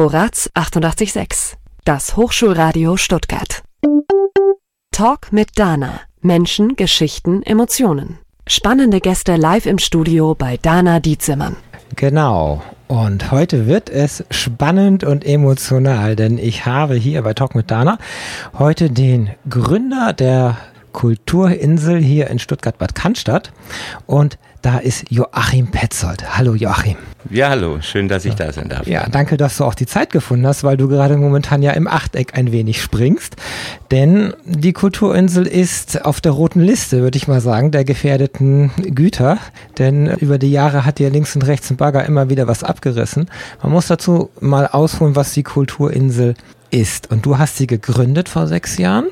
Vorrats 886, das Hochschulradio Stuttgart. Talk mit Dana. Menschen, Geschichten, Emotionen. Spannende Gäste live im Studio bei Dana Dietzimmern. Genau. Und heute wird es spannend und emotional, denn ich habe hier bei Talk mit Dana heute den Gründer der Kulturinsel hier in Stuttgart-Bad Cannstatt und da ist Joachim Petzold. Hallo Joachim. Ja, hallo. Schön, dass ich da sein darf. Ja, danke, dass du auch die Zeit gefunden hast, weil du gerade momentan ja im Achteck ein wenig springst. Denn die Kulturinsel ist auf der roten Liste, würde ich mal sagen, der gefährdeten Güter. Denn über die Jahre hat ja links und rechts ein Bagger immer wieder was abgerissen. Man muss dazu mal ausholen, was die Kulturinsel ist. Und du hast sie gegründet vor sechs Jahren.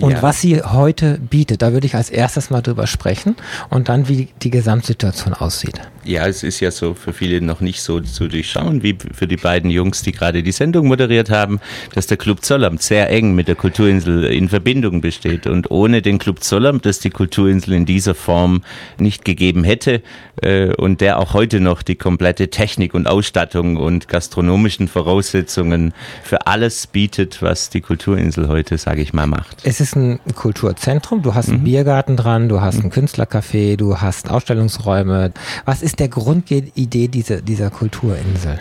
Und ja. was sie heute bietet, da würde ich als erstes mal drüber sprechen und dann, wie die Gesamtsituation aussieht. Ja, es ist ja so für viele noch nicht so zu durchschauen, wie für die beiden Jungs, die gerade die Sendung moderiert haben, dass der Club Zollamt sehr eng mit der Kulturinsel in Verbindung besteht. Und ohne den Club Zollamt, dass die Kulturinsel in dieser Form nicht gegeben hätte äh, und der auch heute noch die komplette Technik und Ausstattung und gastronomischen Voraussetzungen für alles bietet, was die Kulturinsel heute, sage ich mal, macht. Es ist ein Kulturzentrum, du hast einen mhm. Biergarten dran, du hast mhm. ein Künstlercafé, du hast Ausstellungsräume. Was ist der Grundidee dieser, dieser Kulturinsel?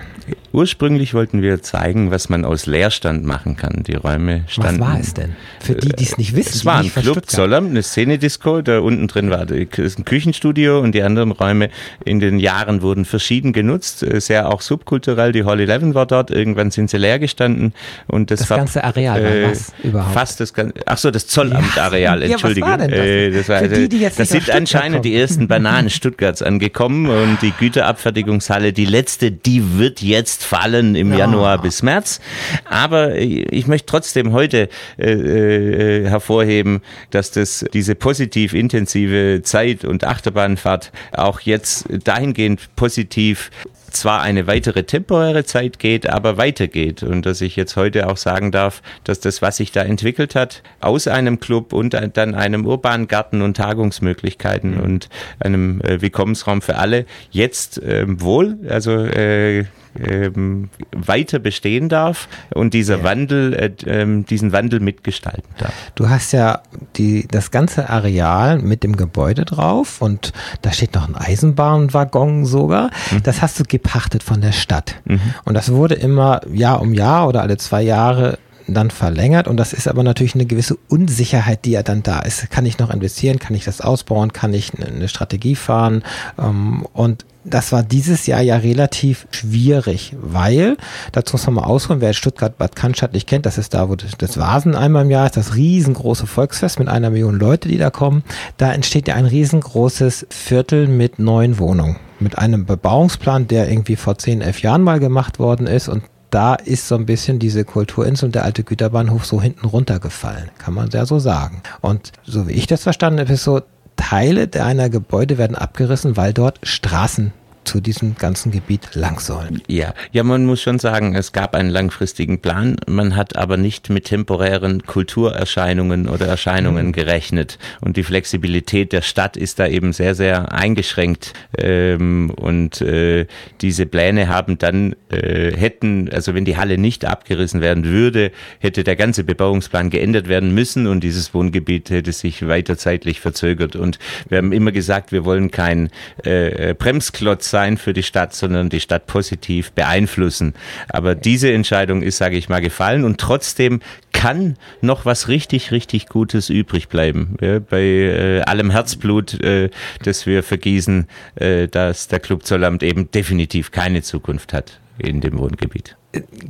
Ursprünglich wollten wir zeigen, was man aus Leerstand machen kann. Die Räume standen. Was war es denn? Für die, die es nicht wissen. Es war ein Club Zollern, eine Szene-Disco. Da unten drin war ein Küchenstudio und die anderen Räume in den Jahren wurden verschieden genutzt. Äh, sehr auch subkulturell. Die Hall 11 war dort. Irgendwann sind sie leer gestanden. Und das, das war, ganze Areal war äh, was überhaupt? Fast das ganze. Ach so, das Zollamt-Areal. Entschuldige. Ja, was war denn das? Äh, das, war, Für die, die jetzt das sind anscheinend die ersten Bananen Stuttgarts angekommen und die Güterabfertigungshalle, die letzte, die wird jetzt fallen im ja. Januar bis März. Aber ich möchte trotzdem heute äh, äh, hervorheben, dass das diese positiv intensive Zeit und Achterbahnfahrt auch jetzt dahingehend positiv zwar eine weitere temporäre Zeit geht, aber weitergeht. Und dass ich jetzt heute auch sagen darf, dass das, was sich da entwickelt hat, aus einem Club und dann einem urbanen Garten und Tagungsmöglichkeiten mhm. und einem äh, Willkommensraum für alle, jetzt äh, wohl, also äh, ähm, weiter bestehen darf und dieser ja. Wandel, äh, ähm, diesen Wandel mitgestalten darf. Du hast ja die, das ganze Areal mit dem Gebäude drauf und da steht noch ein Eisenbahnwaggon sogar. Mhm. Das hast du gepachtet von der Stadt. Mhm. Und das wurde immer Jahr um Jahr oder alle zwei Jahre dann verlängert und das ist aber natürlich eine gewisse Unsicherheit, die ja dann da ist. Kann ich noch investieren? Kann ich das ausbauen? Kann ich eine Strategie fahren? Ähm, und das war dieses Jahr ja relativ schwierig, weil, dazu muss man mal ausholen, wer Stuttgart-Bad Cannstatt nicht kennt, das ist da, wo das Vasen einmal im Jahr ist, das riesengroße Volksfest mit einer Million Leute, die da kommen. Da entsteht ja ein riesengroßes Viertel mit neuen Wohnungen. Mit einem Bebauungsplan, der irgendwie vor zehn, elf Jahren mal gemacht worden ist und da ist so ein bisschen diese Kulturinsel und der alte Güterbahnhof so hinten runtergefallen, kann man ja so sagen. Und so wie ich das verstanden habe, ist so, Teile deiner Gebäude werden abgerissen, weil dort Straßen zu diesem ganzen Gebiet lang sollen. Ja, ja, man muss schon sagen, es gab einen langfristigen Plan. Man hat aber nicht mit temporären Kulturerscheinungen oder Erscheinungen mhm. gerechnet. Und die Flexibilität der Stadt ist da eben sehr, sehr eingeschränkt. Ähm, und äh, diese Pläne haben dann, äh, hätten, also wenn die Halle nicht abgerissen werden würde, hätte der ganze Bebauungsplan geändert werden müssen und dieses Wohngebiet hätte sich weiter zeitlich verzögert. Und wir haben immer gesagt, wir wollen kein äh, Bremsklotz sein für die Stadt, sondern die Stadt positiv beeinflussen. Aber diese Entscheidung ist, sage ich mal, gefallen und trotzdem kann noch was richtig, richtig Gutes übrig bleiben. Ja, bei äh, allem Herzblut, äh, das wir vergießen, äh, dass der Club Zollamt eben definitiv keine Zukunft hat in dem Wohngebiet.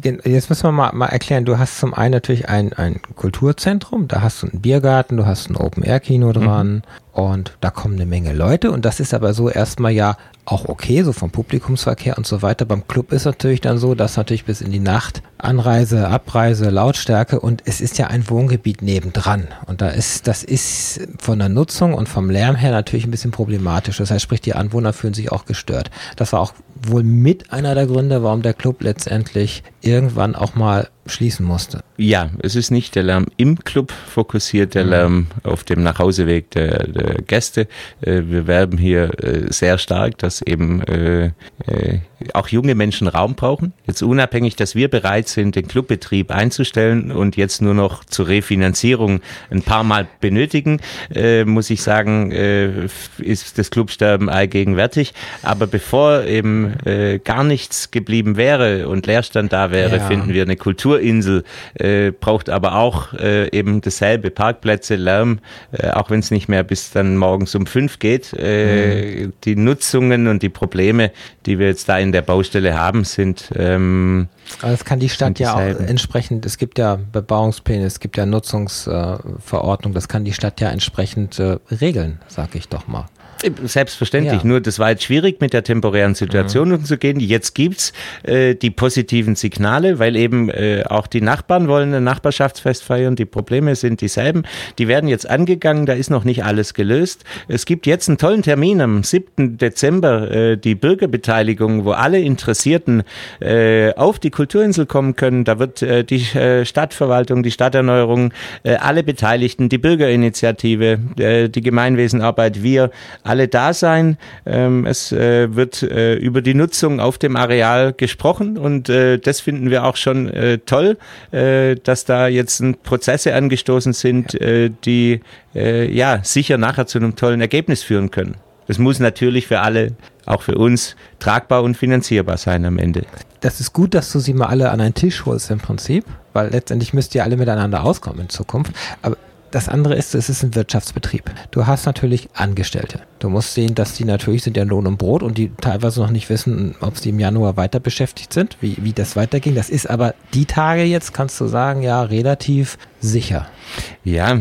Jetzt müssen wir mal, mal erklären, du hast zum einen natürlich ein, ein Kulturzentrum, da hast du einen Biergarten, du hast ein Open-Air-Kino dran mhm. und da kommen eine Menge Leute und das ist aber so erstmal ja auch okay, so vom Publikumsverkehr und so weiter. Beim Club ist natürlich dann so, dass natürlich bis in die Nacht Anreise, Abreise, Lautstärke und es ist ja ein Wohngebiet nebendran. Und da ist, das ist von der Nutzung und vom Lärm her natürlich ein bisschen problematisch. Das heißt, sprich, die Anwohner fühlen sich auch gestört. Das war auch wohl mit einer der Gründe, warum der Club letztendlich irgendwann auch mal schließen musste. Ja, es ist nicht der Lärm im Club fokussiert, der mhm. Lärm auf dem Nachhauseweg der, der Gäste. Äh, wir werben hier äh, sehr stark, dass eben äh, auch junge Menschen Raum brauchen. Jetzt unabhängig, dass wir bereit sind, den Clubbetrieb einzustellen und jetzt nur noch zur Refinanzierung ein paar Mal benötigen, muss ich sagen, ist das Clubsterben allgegenwärtig. Aber bevor eben gar nichts geblieben wäre und Leerstand da wäre, ja. finden wir eine Kulturinsel, äh, braucht aber auch äh, eben dasselbe, Parkplätze, Lärm, äh, auch wenn es nicht mehr bis dann morgens um fünf geht. Äh, mhm. Die Nutzungen und die Probleme, die wir jetzt da in der Baustelle haben, sind ähm, aber das kann die Stadt ja auch entsprechend, es gibt ja Bebauungspläne, es gibt ja Nutzungsverordnung, das kann die Stadt ja entsprechend äh, regeln, sag ich doch mal. Selbstverständlich. Ja. Nur das war jetzt schwierig mit der temporären Situation mhm. umzugehen. Jetzt gibt's äh, die positiven Signale, weil eben äh, auch die Nachbarn wollen ein Nachbarschaftsfest feiern. Die Probleme sind dieselben. Die werden jetzt angegangen. Da ist noch nicht alles gelöst. Es gibt jetzt einen tollen Termin am 7. Dezember, äh, die Bürgerbeteiligung, wo alle Interessierten äh, auf die Kulturinsel kommen können. Da wird äh, die äh, Stadtverwaltung, die Stadterneuerung, äh, alle Beteiligten, die Bürgerinitiative, äh, die Gemeinwesenarbeit, wir, alle da sein. Ähm, es äh, wird äh, über die Nutzung auf dem Areal gesprochen und äh, das finden wir auch schon äh, toll, äh, dass da jetzt Prozesse angestoßen sind, äh, die äh, ja sicher nachher zu einem tollen Ergebnis führen können. Das muss natürlich für alle, auch für uns, tragbar und finanzierbar sein am Ende. Das ist gut, dass du sie mal alle an einen Tisch holst im Prinzip, weil letztendlich müsst ihr alle miteinander auskommen in Zukunft. Aber das andere ist, es ist ein Wirtschaftsbetrieb. Du hast natürlich Angestellte. Du musst sehen, dass die natürlich sind ja Lohn und Brot und die teilweise noch nicht wissen, ob sie im Januar weiter beschäftigt sind, wie, wie das weiterging. Das ist aber die Tage jetzt, kannst du sagen, ja, relativ sicher. Ja,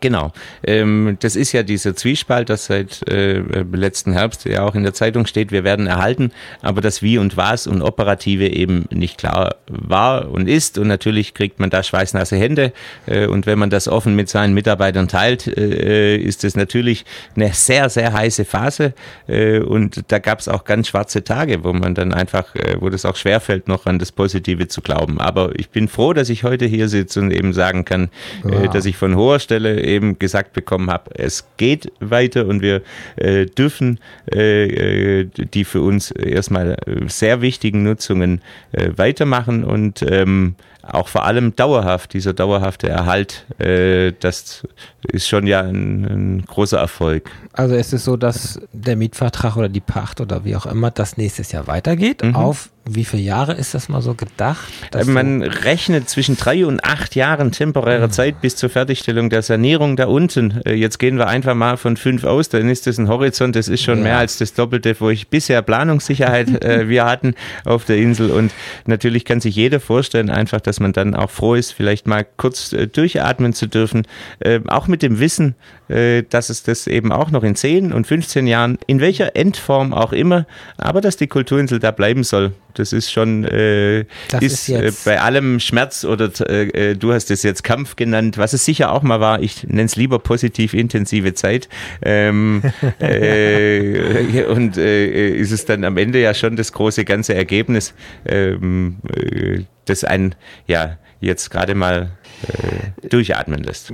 Genau. Ähm, das ist ja dieser Zwiespalt, das seit äh, letzten Herbst ja auch in der Zeitung steht, wir werden erhalten, aber das Wie und Was und Operative eben nicht klar war und ist. Und natürlich kriegt man da schweißnasse Hände. Äh, und wenn man das offen mit seinen Mitarbeitern teilt, äh, ist es natürlich eine sehr, sehr heiße Phase. Äh, und da gab es auch ganz schwarze Tage, wo man dann einfach, äh, wo das auch schwerfällt, noch an das Positive zu glauben. Aber ich bin froh, dass ich heute hier sitze und eben sagen kann, äh, dass ich von hoher Stelle Stelle eben gesagt bekommen habe, es geht weiter und wir äh, dürfen äh, äh die für uns erstmal sehr wichtigen Nutzungen äh, weitermachen und ähm, auch vor allem dauerhaft, dieser dauerhafte Erhalt, äh, das ist schon ja ein, ein, großer Erfolg. Also es ist so, dass der Mietvertrag oder die Pacht oder wie auch immer das nächstes Jahr weitergeht mhm. auf wie viele Jahre ist das mal so gedacht? Man rechnet zwischen drei und acht Jahren temporäre mhm. Zeit bis zur Fertigstellung der Sanierung da unten. Äh, jetzt gehen wir einfach mal von fünf aus, dann ist das ein Horizont, das ist schon ja. mehr als das Doppelte, wo ich bisher Planungssicherheit äh, wir hatten auf der Insel. Und natürlich kann sich jeder vorstellen, einfach, dass man dann auch froh ist, vielleicht mal kurz äh, durchatmen zu dürfen. Äh, auch mit dem Wissen, äh, dass es das eben auch noch in 10 und 15 Jahren, in welcher Endform auch immer, aber dass die Kulturinsel da bleiben soll. Das ist schon, äh, ist, ist äh, bei allem Schmerz oder äh, du hast es jetzt Kampf genannt, was es sicher auch mal war, ich nenne es lieber positiv intensive Zeit. Ähm, äh, und ist es dann am Ende ja schon das große ganze Ergebnis, ähm, das ein, ja, jetzt gerade mal äh, durchatmen lässt.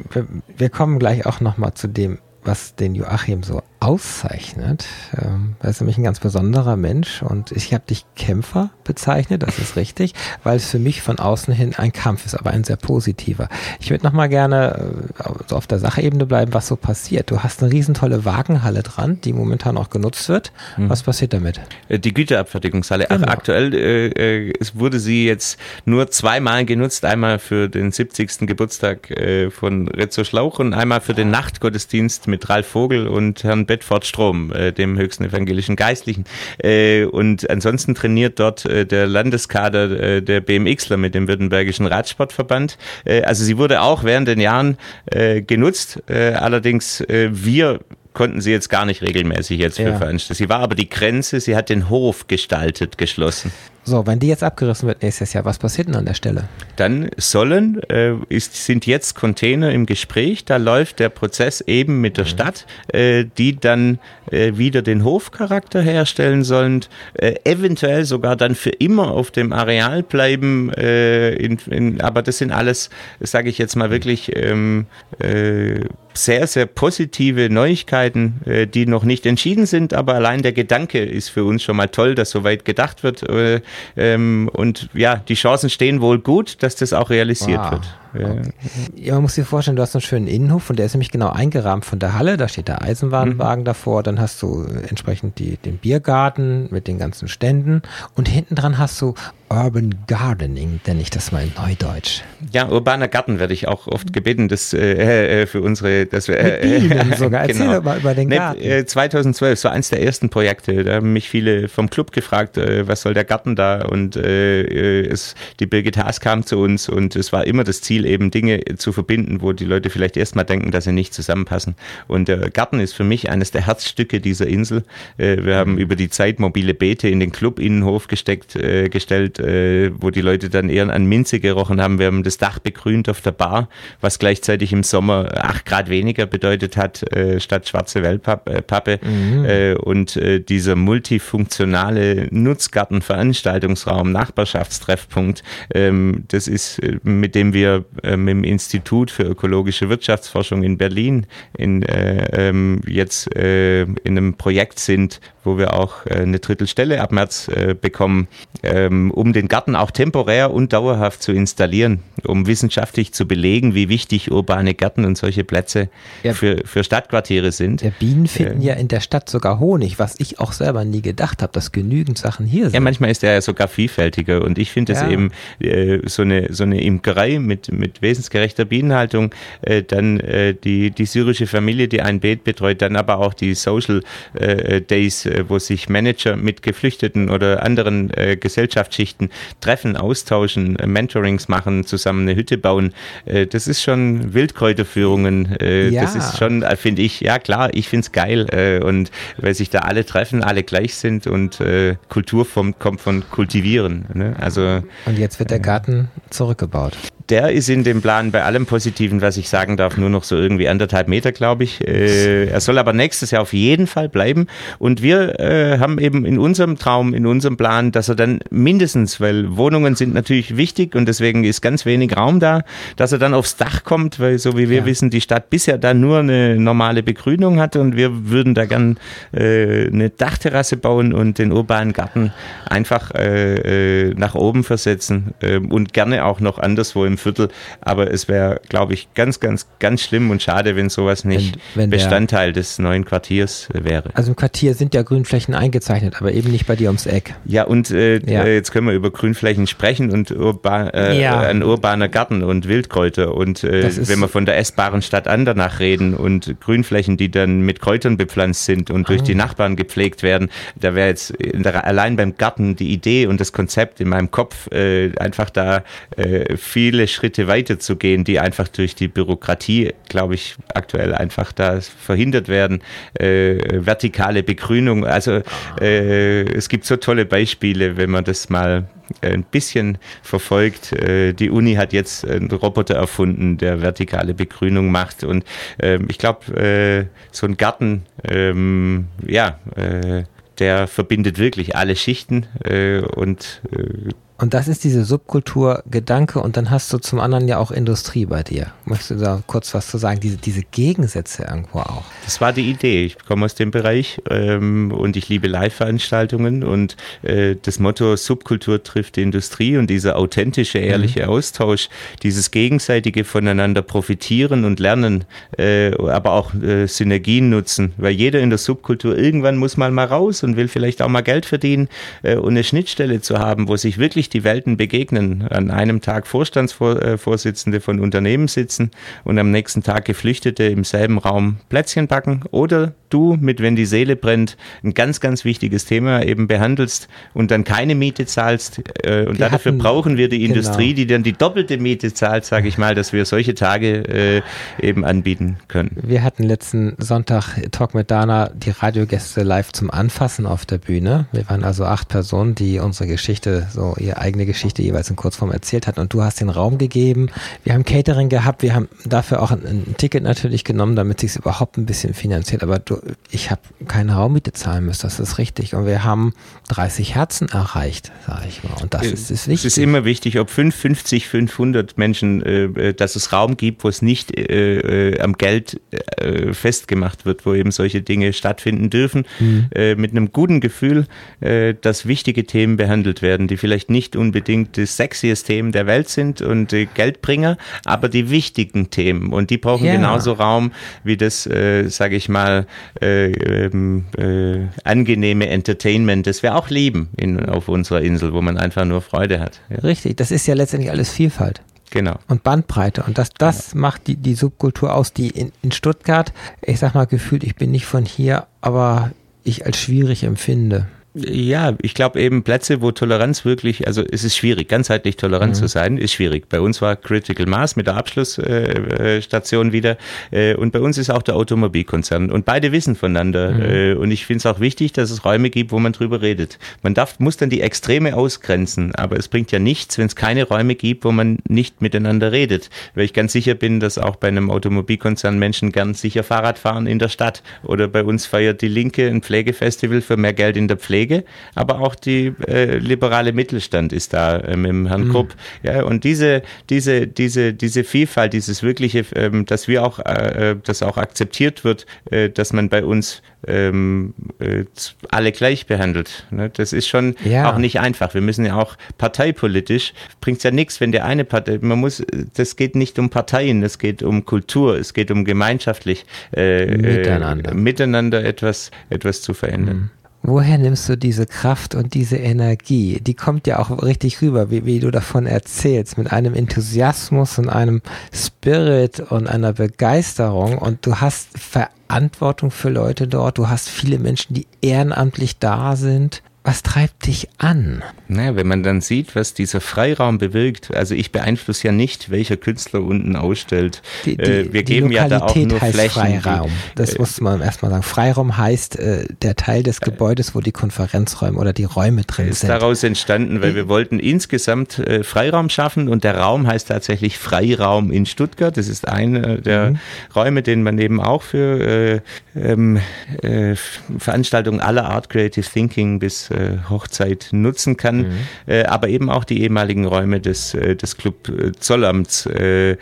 Wir, kommen gleich auch nochmal zu dem, was den Joachim so auszeichnet. Ähm, er ist nämlich ein ganz besonderer Mensch und ich habe dich Kämpfer bezeichnet, das ist richtig, weil es für mich von außen hin ein Kampf ist, aber ein sehr positiver. Ich würde nochmal gerne äh, so auf der Sachebene bleiben, was so passiert. Du hast eine riesentolle Wagenhalle dran, die momentan auch genutzt wird. Mhm. Was passiert damit? Äh, die Güterabfertigungshalle. Genau. Aktuell äh, äh, wurde sie jetzt nur zweimal genutzt, einmal für den 70. Geburtstag äh, von Rezzo Schlauch und einmal für den Nachtgottesdienst mit Ralf Vogel und Herrn Bedford Strom, äh, dem höchsten evangelischen Geistlichen. Äh, und ansonsten trainiert dort äh, der Landeskader äh, der BMXler mit dem Württembergischen Radsportverband. Äh, also sie wurde auch während den Jahren äh, genutzt. Äh, allerdings äh, wir konnten sie jetzt gar nicht regelmäßig jetzt für ja. veranstalten. Sie war aber die Grenze, sie hat den Hof gestaltet, geschlossen. So, wenn die jetzt abgerissen wird nächstes Jahr, was passiert denn an der Stelle? Dann sollen, äh, ist, sind jetzt Container im Gespräch, da läuft der Prozess eben mit der mhm. Stadt, äh, die dann äh, wieder den Hofcharakter herstellen sollen, äh, eventuell sogar dann für immer auf dem Areal bleiben, äh, in, in, aber das sind alles, sage ich jetzt mal wirklich, ähm, äh, sehr, sehr positive Neuigkeiten, die noch nicht entschieden sind, aber allein der Gedanke ist für uns schon mal toll, dass so weit gedacht wird. Äh, ähm, und ja, die Chancen stehen wohl gut, dass das auch realisiert wow. wird. Okay. Ja, man muss sich vorstellen, du hast einen schönen Innenhof und der ist nämlich genau eingerahmt von der Halle. Da steht der Eisenbahnwagen mhm. davor. Dann hast du entsprechend die, den Biergarten mit den ganzen Ständen. Und hinten dran hast du Urban Gardening, nenne ich das mal in Neudeutsch. Ja, urbaner Garten werde ich auch oft gebeten, das äh, äh für unsere, das äh, Mit sogar. Erzähl genau. mal über den Garten. Äh, 2012, so eins der ersten Projekte. Da haben mich viele vom Club gefragt, äh, was soll der Garten da? Und äh, äh es, die Birgit Haas kam zu uns und es war immer das Ziel, eben Dinge zu verbinden, wo die Leute vielleicht erstmal denken, dass sie nicht zusammenpassen. Und der Garten ist für mich eines der Herzstücke dieser Insel. Äh, wir haben über die Zeit mobile Beete in den Club-Innenhof gesteckt, äh, gestellt, äh, wo die Leute dann eher an Minze gerochen haben. Wir haben das Dach begrünt auf der Bar, was gleichzeitig im Sommer acht Grad weniger bedeutet hat, statt schwarze Wellpappe. Mhm. Und dieser multifunktionale Nutzgarten-Veranstaltungsraum, Nachbarschaftstreffpunkt, ähm, das ist, mit dem wir ähm, im Institut für ökologische Wirtschaftsforschung in Berlin in, äh, ähm, jetzt äh, in einem Projekt sind, wo wir auch äh, eine Drittelstelle ab März äh, bekommen, ähm, um den Garten auch temporär und dauerhaft zu installieren, um wissenschaftlich zu belegen, wie wichtig urbane Gärten und solche Plätze ja, für, für Stadtquartiere sind. Ja, Bienen finden äh, ja in der Stadt sogar Honig, was ich auch selber nie gedacht habe, dass genügend Sachen hier sind. Ja, manchmal ist er ja sogar vielfältiger und ich finde es ja. eben äh, so, eine, so eine Imkerei mit, mit wesensgerechter Bienenhaltung, äh, dann äh, die, die syrische Familie, die ein Beet betreut, dann aber auch die Social äh, Days, äh, wo sich Manager mit Geflüchteten oder anderen äh, Gesellschaftsschichten treffen, austauschen, äh, Mentorings machen, zusammen eine Hütte bauen. Das ist schon Wildkräuterführungen. Ja. Das ist schon, finde ich, ja klar, ich finde es geil. Und weil sich da alle treffen, alle gleich sind und Kultur vom, kommt von Kultivieren. Ne? Also, und jetzt wird der Garten zurückgebaut der ist in dem Plan bei allem Positiven, was ich sagen darf, nur noch so irgendwie anderthalb Meter, glaube ich. Äh, er soll aber nächstes Jahr auf jeden Fall bleiben. Und wir äh, haben eben in unserem Traum, in unserem Plan, dass er dann mindestens, weil Wohnungen sind natürlich wichtig und deswegen ist ganz wenig Raum da, dass er dann aufs Dach kommt, weil so wie wir ja. wissen, die Stadt bisher da nur eine normale Begrünung hatte und wir würden da gern äh, eine Dachterrasse bauen und den urbanen Garten einfach äh, äh nach oben versetzen äh, und gerne auch noch anderswo im Viertel. Aber es wäre, glaube ich, ganz, ganz, ganz schlimm und schade, wenn sowas nicht wenn, wenn Bestandteil der, des neuen Quartiers wäre. Also im Quartier sind ja Grünflächen eingezeichnet, aber eben nicht bei dir ums Eck. Ja, und äh, ja. Äh, jetzt können wir über Grünflächen sprechen und urba äh, ja. ein urbaner Garten und Wildkräuter. Und äh, wenn wir von der essbaren Stadt an danach reden und Grünflächen, die dann mit Kräutern bepflanzt sind und durch ah. die Nachbarn gepflegt werden, da wäre jetzt der, allein beim Garten die Idee und das Konzept in meinem Kopf äh, einfach da äh, Schritte weiter zu gehen, die einfach durch die Bürokratie, glaube ich, aktuell einfach da verhindert werden. Äh, vertikale Begrünung, also äh, es gibt so tolle Beispiele, wenn man das mal ein bisschen verfolgt. Äh, die Uni hat jetzt einen Roboter erfunden, der vertikale Begrünung macht. Und ähm, ich glaube, äh, so ein Garten, ähm, ja, äh, der verbindet wirklich alle Schichten und und das ist diese Subkultur Gedanke und dann hast du zum anderen ja auch Industrie bei dir. Möchtest du da kurz was zu sagen? Diese, diese Gegensätze irgendwo auch. Das war die Idee. Ich komme aus dem Bereich ähm, und ich liebe Live-Veranstaltungen und äh, das Motto Subkultur trifft die Industrie und dieser authentische, ehrliche mhm. Austausch, dieses gegenseitige voneinander profitieren und lernen, äh, aber auch äh, Synergien nutzen, weil jeder in der Subkultur irgendwann muss mal mal raus und will vielleicht auch mal Geld verdienen äh, und eine Schnittstelle zu haben, wo sich wirklich sich die Welten begegnen. An einem Tag Vorstandsvorsitzende von Unternehmen sitzen und am nächsten Tag Geflüchtete im selben Raum Plätzchen backen oder du mit Wenn die Seele brennt ein ganz, ganz wichtiges Thema eben behandelst und dann keine Miete zahlst. Äh, und die dafür hatten, brauchen wir die genau. Industrie, die dann die doppelte Miete zahlt, sage ich mal, dass wir solche Tage äh, eben anbieten können. Wir hatten letzten Sonntag Talk mit Dana die Radiogäste live zum Anfassen auf der Bühne. Wir waren also acht Personen, die unsere Geschichte, so eigene Geschichte jeweils in Kurzform erzählt hatten. Und du hast den Raum gegeben. Wir haben Catering gehabt. Wir haben dafür auch ein, ein Ticket natürlich genommen, damit sich überhaupt ein bisschen finanziert. Aber du, ich habe keine Raummiete zahlen müssen. Das ist richtig. Und wir haben 30 Herzen erreicht, sage ich mal. Und das ist, ist wichtig. Es ist immer wichtig, ob 5, 50, 500 Menschen, äh, dass es Raum gibt, wo es nicht äh, äh, am Geld äh, festgemacht wird, wo eben solche Dinge stattfinden dürfen, mhm. Äh, mit einem guten Gefühl, äh, dass wichtige Themen behandelt werden, die vielleicht nicht unbedingt das sexiest Themen der Welt sind und Geldbringer, aber die wichtigen Themen. Und die brauchen ja. genauso Raum wie das, sage ich mal, äh, ähm, äh, angenehme Entertainment, das wir auch lieben in, auf unserer Insel, wo man einfach nur Freude hat. Ja. Richtig, das ist ja letztendlich alles Vielfalt. Genau. Und Bandbreite. Und das, das genau. macht die, die Subkultur aus, die in, in Stuttgart, ich sag mal gefühlt, ich bin nicht von hier, aber ich als schwierig empfinde. Ja, ich glaube eben Plätze, wo Toleranz wirklich, also es ist schwierig, ganzheitlich tolerant mhm. zu sein, ist schwierig. Bei uns war Critical Mass mit der Abschlussstation äh, wieder äh, und bei uns ist auch der Automobilkonzern und beide wissen voneinander mhm. äh, und ich finde es auch wichtig, dass es Räume gibt, wo man drüber redet. Man darf, muss dann die Extreme ausgrenzen, aber es bringt ja nichts, wenn es keine Räume gibt, wo man nicht miteinander redet, weil ich ganz sicher bin, dass auch bei einem Automobilkonzern Menschen gern sicher Fahrrad fahren in der Stadt oder bei uns feiert die Linke ein Pflegefestival für mehr Geld in der Pflege Pflege, aber auch die äh, liberale Mittelstand ist da äh, mit dem Herrn mhm. Krupp. Ja, und diese, diese, diese, diese Vielfalt, dieses wirkliche, ähm, dass wir auch, äh, äh dass auch akzeptiert wird, äh, dass man bei uns ähm, äh, alle gleich behandelt. Ne? Das ist schon ja. auch nicht einfach. Wir müssen ja auch parteipolitisch, bringt es ja nichts, wenn der eine Partei, man muss, das geht nicht um Parteien, es geht um Kultur, es geht um gemeinschaftlich äh, miteinander. Äh, miteinander etwas, etwas zu verändern. Mhm. Woher nimmst du diese Kraft und diese Energie? Die kommt ja auch richtig rüber, wie, wie du davon erzählst, mit einem Enthusiasmus und einem Spirit und einer Begeisterung. Und du hast Verantwortung für Leute dort. Du hast viele Menschen, die ehrenamtlich da sind. Was treibt dich an? Naja, wenn man dann sieht, was dieser Freiraum bewirkt, also ich beeinflusse ja nicht, welcher Künstler unten ausstellt. Die, die, äh, wir geben Lokalität ja da auch nur heißt Flächen. Freiraum. das äh, muss man erstmal sagen. Freiraum heißt äh, der Teil des Gebäudes, wo die Konferenzräume oder die Räume drin ist sind. Ist daraus entstanden, weil wir wollten insgesamt äh, Freiraum schaffen und der Raum heißt tatsächlich Freiraum in Stuttgart. Das ist einer der mhm. Räume, den man eben auch für äh, ähm, äh, Veranstaltungen aller Art Creative Thinking bis äh, Hochzeit nutzen kann, mhm. äh, aber eben auch die ehemaligen Räume des, äh, des Club äh, Zollamts, äh, äh,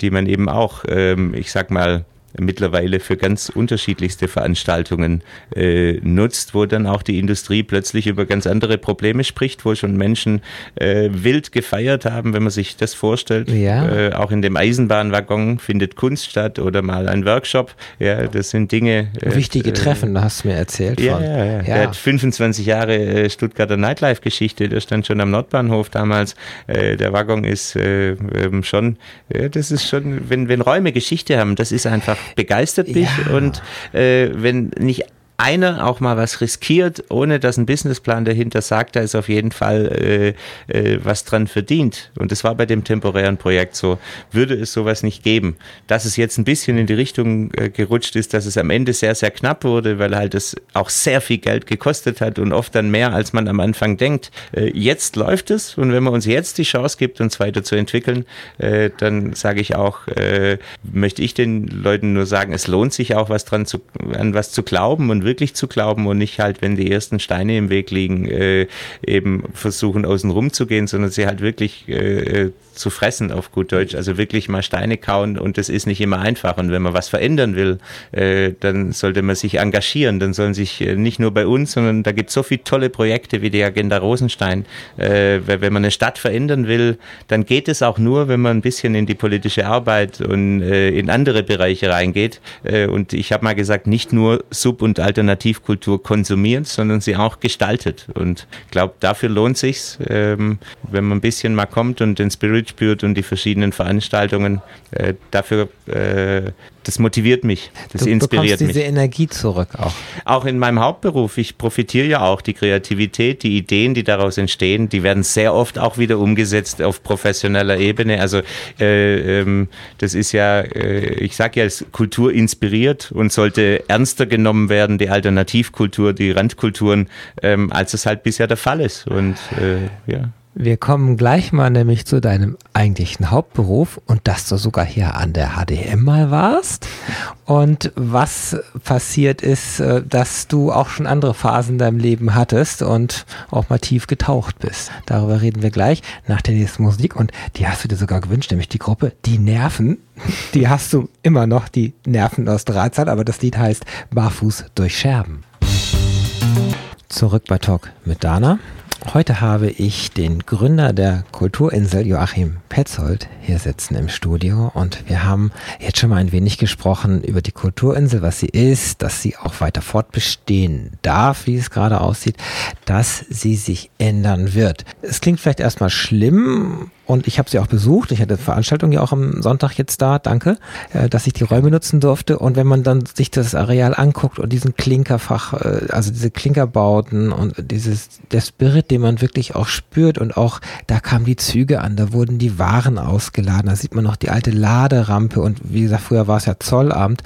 die man eben auch, ähm, ich sag mal, mittlerweile für ganz unterschiedlichste Veranstaltungen äh, nutzt, wo dann auch die Industrie plötzlich über ganz andere Probleme spricht, wo schon Menschen äh, wild gefeiert haben, wenn man sich das vorstellt. Ja. Äh, auch in dem Eisenbahnwaggon findet Kunst statt oder mal ein Workshop. Ja, das sind Dinge. Äh, Wichtige Treffen, da hast du mir erzählt. Ja, von. ja, ja. Der hat 25 Jahre äh, Stuttgarter Nightlife-Geschichte, der stand schon am Nordbahnhof damals. Äh, der Waggon ist äh, ähm, schon, äh, das ist schon, wenn, wenn Räume Geschichte haben, das ist einfach begeistert mich ja. und äh, wenn nicht einer auch mal was riskiert, ohne dass ein Businessplan dahinter sagt, da ist auf jeden Fall äh, äh, was dran verdient. Und das war bei dem temporären Projekt so. Würde es sowas nicht geben. Dass es jetzt ein bisschen in die Richtung äh, gerutscht ist, dass es am Ende sehr, sehr knapp wurde, weil halt es auch sehr viel Geld gekostet hat und oft dann mehr, als man am Anfang denkt. Äh, jetzt läuft es und wenn man uns jetzt die Chance gibt, uns weiterzuentwickeln, äh, dann sage ich auch, äh, möchte ich den Leuten nur sagen, es lohnt sich auch was dran zu, an was zu glauben und wirklich wirklich zu glauben und nicht halt, wenn die ersten Steine im Weg liegen, äh, eben versuchen außen rum zu gehen, sondern sie halt wirklich äh, zu fressen auf gut Deutsch. Also wirklich mal Steine kauen und das ist nicht immer einfach. Und wenn man was verändern will, äh, dann sollte man sich engagieren. Dann sollen sich äh, nicht nur bei uns, sondern da gibt es so viele tolle Projekte wie die Agenda Rosenstein. Äh, wenn man eine Stadt verändern will, dann geht es auch nur, wenn man ein bisschen in die politische Arbeit und in andere Bereiche reingeht. Und ich habe mal gesagt, nicht nur Sub- und Alternativkultur konsumiert, sondern sie auch gestaltet. Und ich glaube, dafür lohnt sich's, ähm, wenn man ein bisschen mal kommt und den Spirit spürt und die verschiedenen Veranstaltungen. Äh, dafür, äh, das motiviert mich, das du inspiriert diese mich. Energie zurück auch. Auch in meinem Hauptberuf. Ich profitiere ja auch die Kreativität, die Ideen, die daraus entstehen, die werden sehr oft auch wieder umgesetzt auf professioneller Ebene. Also äh, ähm, das ist ja, äh, ich sage ja, es Kultur inspiriert und sollte ernster genommen werden, die Alternativkultur, die Randkulturen, ähm, als es halt bisher der Fall ist. Und äh, ja. Wir kommen gleich mal nämlich zu deinem eigentlichen Hauptberuf und dass du sogar hier an der HDM mal warst. Und was passiert ist, äh, dass du auch schon andere Phasen in deinem Leben hattest und auch mal tief getaucht bist. Darüber reden wir gleich nach der nächsten Musik und die hast du dir sogar gewünscht, nämlich die Gruppe Die Nerven. Die hast du immer noch, die Nerven aus Drahtsal, aber das Lied heißt Barfuß durch Scherben. Zurück bei Talk mit Dana. Heute habe ich den Gründer der Kulturinsel, Joachim Petzold, hier sitzen im Studio und wir haben jetzt schon mal ein wenig gesprochen über die Kulturinsel, was sie ist, dass sie auch weiter fortbestehen darf, wie es gerade aussieht, dass sie sich ändern wird. Es klingt vielleicht erstmal schlimm und ich habe sie auch besucht. Ich hatte Veranstaltung ja auch am Sonntag jetzt da, danke, äh, dass ich die Räume nutzen durfte. Und wenn man dann sich das Areal anguckt und diesen Klinkerfach, äh, also diese Klinkerbauten und dieses, der Spirit, den man wirklich auch spürt und auch, da kamen die Züge an, da wurden die Waren ausgeladen, da sieht man noch die alte Laderampe und wie gesagt, früher war es ja Zollamt.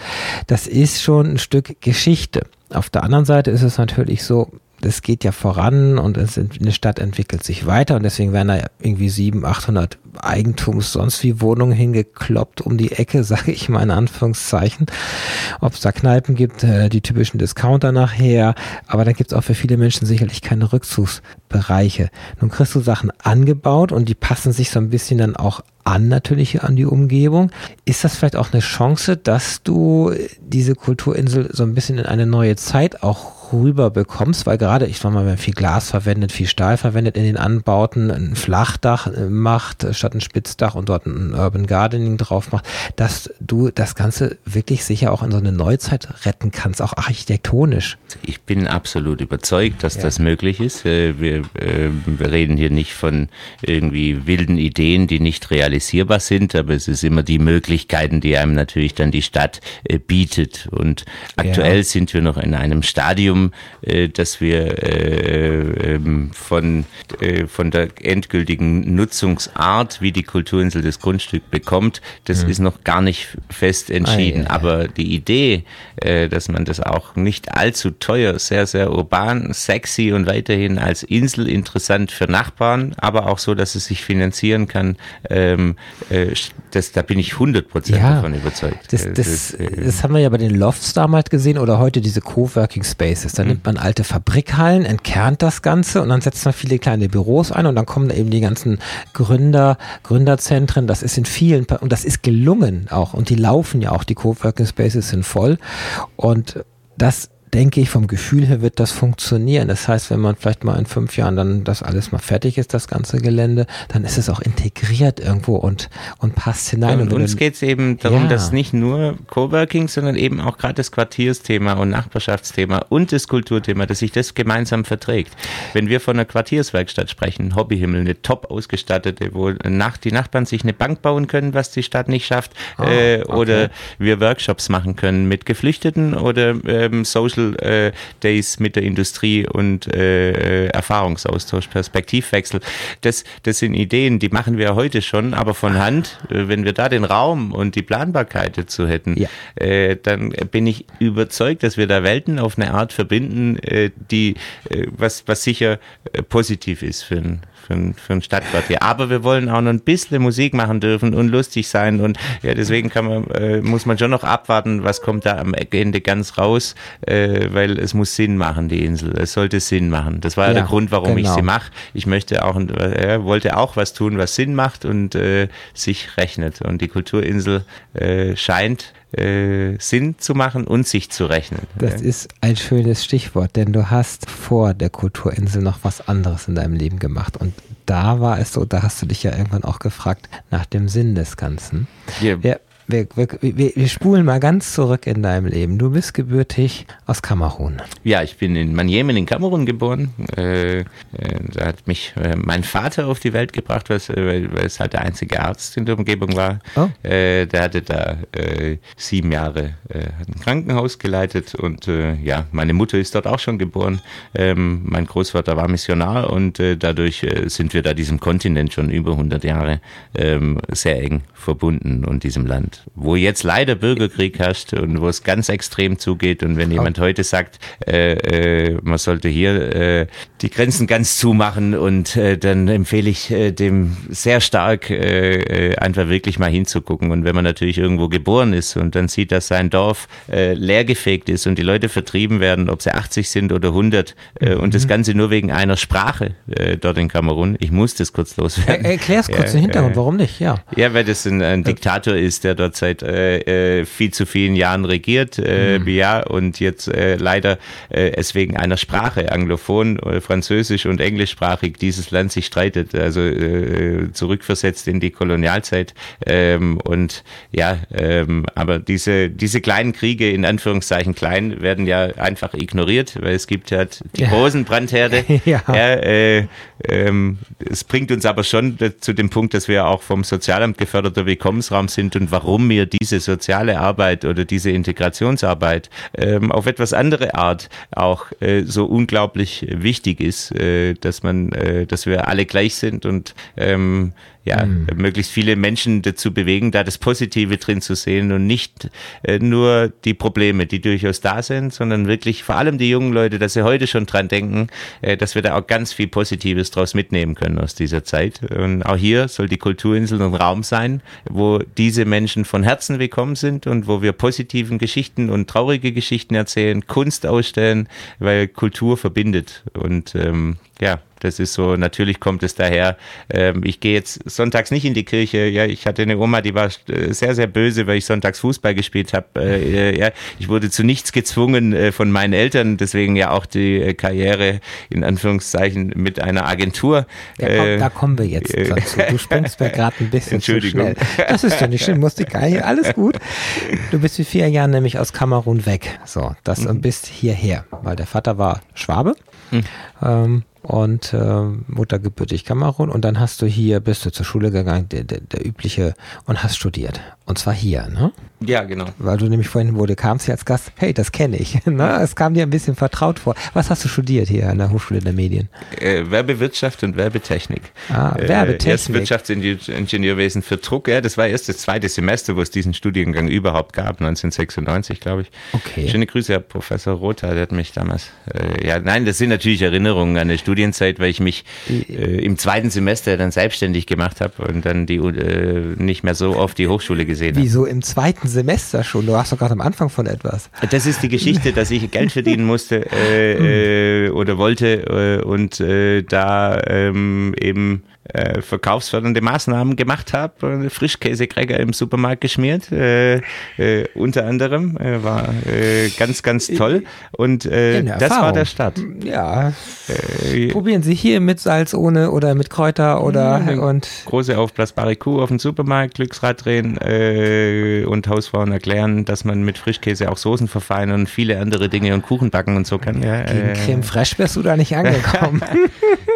Das ist schon ein Stück Geschichte. Auf der anderen Seite ist es natürlich so, das geht ja voran und es, eine Stadt entwickelt sich weiter und deswegen werden da irgendwie 700, 800 Eigentums sonst wie Wohnungen hingekloppt um die Ecke, sage ich mal in Anführungszeichen. Ob es da Kneipen gibt, äh, die typischen Discounter nachher, aber da gibt es auch für viele Menschen sicherlich keine Rückzugsbereiche. Nun kriegst du Sachen angebaut und die passen sich so ein bisschen dann auch an natürlich an die Umgebung. Ist das vielleicht auch eine Chance, dass du diese Kulturinsel so ein bisschen in eine neue Zeit auch rüber bekommst, weil gerade, ich sag mal, wenn viel Glas verwendet, viel Stahl verwendet in den Anbauten, ein Flachdach äh, macht statt ein Spitzdach und dort ein Urban Gardening drauf macht, dass du das Ganze wirklich sicher auch in so eine Neuzeit retten kannst, auch architektonisch. Ich bin absolut überzeugt, dass ja. das möglich ist. Äh, wir, äh, wir reden hier nicht von irgendwie wilden Ideen, die nicht realisierbar sind, aber es ist immer die Möglichkeiten, die einem natürlich dann die Stadt bietet. Und aktuell ja. sind wir noch in einem Stadium, Stadium, äh, dass wir äh, ähm, von, äh, von der endgültigen Nutzungsart, wie die Kulturinsel das Grundstück bekommt, das mhm. ist noch gar nicht fest entschieden. Ah, ja, ja. Aber die Idee, dass man das auch nicht allzu teuer, sehr, sehr urban, sexy und weiterhin als Insel interessant für Nachbarn, aber auch so, dass es sich finanzieren kann, ähm, äh, das, da bin ich 100% ja, davon überzeugt. Das, das, das, das, haben wir ja bei den Lofts damals gesehen oder heute diese Coworking Spaces ist. Dann nimmt man alte Fabrikhallen, entkernt das Ganze und dann setzt man viele kleine Büros ein und dann kommen eben die ganzen Gründer, Gründerzentren. Das ist in vielen, und das ist gelungen auch und die laufen ja auch, die Coworking Spaces sind voll und das denke ich, vom Gefühl her wird das funktionieren. Das heißt, wenn man vielleicht mal in fünf Jahren dann das alles mal fertig ist, das ganze Gelände, dann ist es auch integriert irgendwo und, und passt hinein. und, und uns geht es eben darum, ja. dass nicht nur Coworking, sondern eben auch gerade das Quartiersthema und Nachbarschaftsthema und das Kulturthema, dass sich das gemeinsam verträgt. Wenn wir von einer Quartierswerkstatt sprechen, Hobbyhimmel, eine top ausgestattete, wo nach, die Nachbarn sich eine Bank bauen können, was die Stadt nicht schafft, ah, äh, okay. oder wir Workshops machen können mit Geflüchteten oder ähm, Social äh, Days mit der Industrie und äh, Erfahrungsaustausch, Perspektivwechsel. Das, das sind Ideen, die machen wir heute schon, aber von Hand, äh, wenn wir da den Raum und die Planbarkeit dazu hätten, ja. äh, dann bin ich überzeugt, dass wir da Welten auf eine Art verbinden, äh, die äh, was, was sicher äh, positiv ist für ein, für ein, für ein Stadtquartier. Aber wir wollen auch noch ein bisschen Musik machen dürfen und lustig sein und ja, deswegen kann man, äh, muss man schon noch abwarten, was kommt da am Ende ganz raus, äh, weil es muss Sinn machen, die Insel. Es sollte Sinn machen. Das war ja, ja der Grund, warum genau. ich sie mache. Ich möchte auch, äh, wollte auch was tun, was Sinn macht und äh, sich rechnet. Und die Kulturinsel äh, scheint äh, Sinn zu machen und sich zu rechnen. Das ist ein schönes Stichwort, denn du hast vor der Kulturinsel noch was anderes in deinem Leben gemacht. Und da war es so, da hast du dich ja irgendwann auch gefragt nach dem Sinn des Ganzen. Ja, wir, wir, wir, spulen mal ganz zurück in deinem Leben. Du bist gebürtig aus Kamerun. Ja, ich bin in Manjemen in Kamerun geboren. Äh, äh, da hat mich äh, mein Vater auf die Welt gebracht, was, äh, weil, weil, es halt der einzige Arzt in der Umgebung war. Oh. Äh, der hatte da äh, sieben Jahre ein Krankenhaus geleitet und ja, meine Mutter ist dort auch schon geboren. Ähm, mein Großvater war Missionar und dadurch sind wir da diesem Kontinent schon über 100 Jahre ähm, sehr eng verbunden und diesem Land wo jetzt leider Bürgerkrieg herrscht und wo es ganz extrem zugeht. Und wenn jemand heute sagt, äh, äh, man sollte hier äh, die Grenzen ganz zumachen und äh, dann empfehle ich äh, dem sehr stark äh, äh, einfach wirklich mal hinzugucken. Und wenn man natürlich irgendwo geboren ist und dann sieht, dass sein Dorf äh, leergefegt ist und die Leute vertrieben werden, ob sie 80 sind oder 100 äh, mhm. und das Ganze nur wegen einer Sprache äh, dort in Kamerun. Ich muss das kurz loswerden. Er, erklär's kurz ja, den Hintergrund, warum nicht? Ja, ja weil das ein, ein Diktator ist, der dort seit äh, äh, viel zu vielen Jahren regiert, äh, mhm. ja, und jetzt äh, leider äh, es wegen einer Sprache, Anglophon, äh, Französisch und Englischsprachig, dieses Land sich streitet, also äh, zurückversetzt in die Kolonialzeit. Ähm, und ja, ähm, aber diese, diese kleinen Kriege, in Anführungszeichen klein, werden ja einfach ignoriert, weil es gibt ja die ja. großen Brandherde. ja. ja äh, ähm, es bringt uns aber schon zu dem Punkt, dass wir auch vom Sozialamt geförderter Willkommensraum sind und warum wir diese soziale Arbeit oder diese Integrationsarbeit ähm, auf etwas andere Art auch äh, so unglaublich wichtig ist, äh, dass man, äh, dass wir alle gleich sind und ähm, ja, mhm. möglichst viele Menschen dazu bewegen, da das Positive drin zu sehen und nicht äh, nur die Probleme, die durchaus da sind, sondern wirklich vor allem die jungen Leute, dass sie heute schon dran denken, äh, dass wir da auch ganz viel Positives draus mitnehmen können aus dieser Zeit. Und auch hier soll die Kulturinsel ein Raum sein, wo diese Menschen von Herzen willkommen sind und wo wir positiven Geschichten und traurige Geschichten erzählen, Kunst ausstellen, weil Kultur verbindet. Und ähm, ja, das ist so, natürlich kommt es daher. Ähm, ich gehe jetzt sonntags nicht in die Kirche. Ja, ich hatte eine Oma, die war äh, sehr, sehr böse, weil ich sonntags Fußball gespielt habe. Äh, äh, ja, ich wurde zu nichts gezwungen äh, von meinen Eltern, deswegen ja auch die äh, Karriere in Anführungszeichen mit einer Agentur. Ja, komm, da kommen wir jetzt dazu. Du springst mir gerade ein bisschen zu schnell. Das ist ja nicht schlimm, musste gar nicht. Alles gut. Du bist mit vier Jahren nämlich aus Kamerun weg. So, das mhm. bist hierher, weil der Vater war Schwabe. Mhm. Ähm, und äh, Mutter gebürtig Kamerun und dann hast du hier, bist du zur Schule gegangen, der, der, der übliche, und hast studiert. Und zwar hier, ne? Ja, genau. Weil du nämlich vorhin, wo du kamst hier als Gast, hey, das kenne ich. Es kam dir ein bisschen vertraut vor. Was hast du studiert hier an der Hochschule der Medien? Äh, Werbewirtschaft und Werbetechnik. Ah, Werbetechnik. Äh, erst Wirtschaftsingenieurwesen für Druck. Ja, das war erst das zweite Semester, wo es diesen Studiengang überhaupt gab, 1996, glaube ich. Okay. Schöne Grüße, Herr Professor Rotha, der hat mich damals, äh, ja, nein, das sind natürlich Erinnerungen an eine Studienzeit, weil ich mich äh, im zweiten Semester dann selbstständig gemacht habe und dann die äh, nicht mehr so oft die Hochschule gesehen habe. Wieso im zweiten Semester schon? Du warst doch gerade am Anfang von etwas. Das ist die Geschichte, dass ich Geld verdienen musste äh, äh, oder wollte äh, und äh, da ähm, eben äh, verkaufsfördernde Maßnahmen gemacht habe. Frischkäsekräger im Supermarkt geschmiert, äh, äh, unter anderem. Äh, war äh, ganz, ganz toll. Und äh, das war der Start. Ja. Probieren Sie hier mit Salz ohne oder mit Kräuter oder und große aufblasbare Kuh auf dem Supermarkt, Glücksrad drehen und Hausfrauen erklären, dass man mit Frischkäse auch Soßen verfeinern und viele andere Dinge und Kuchen backen und so kann. Ja, Gegen Creme Fraiche bist du da nicht angekommen.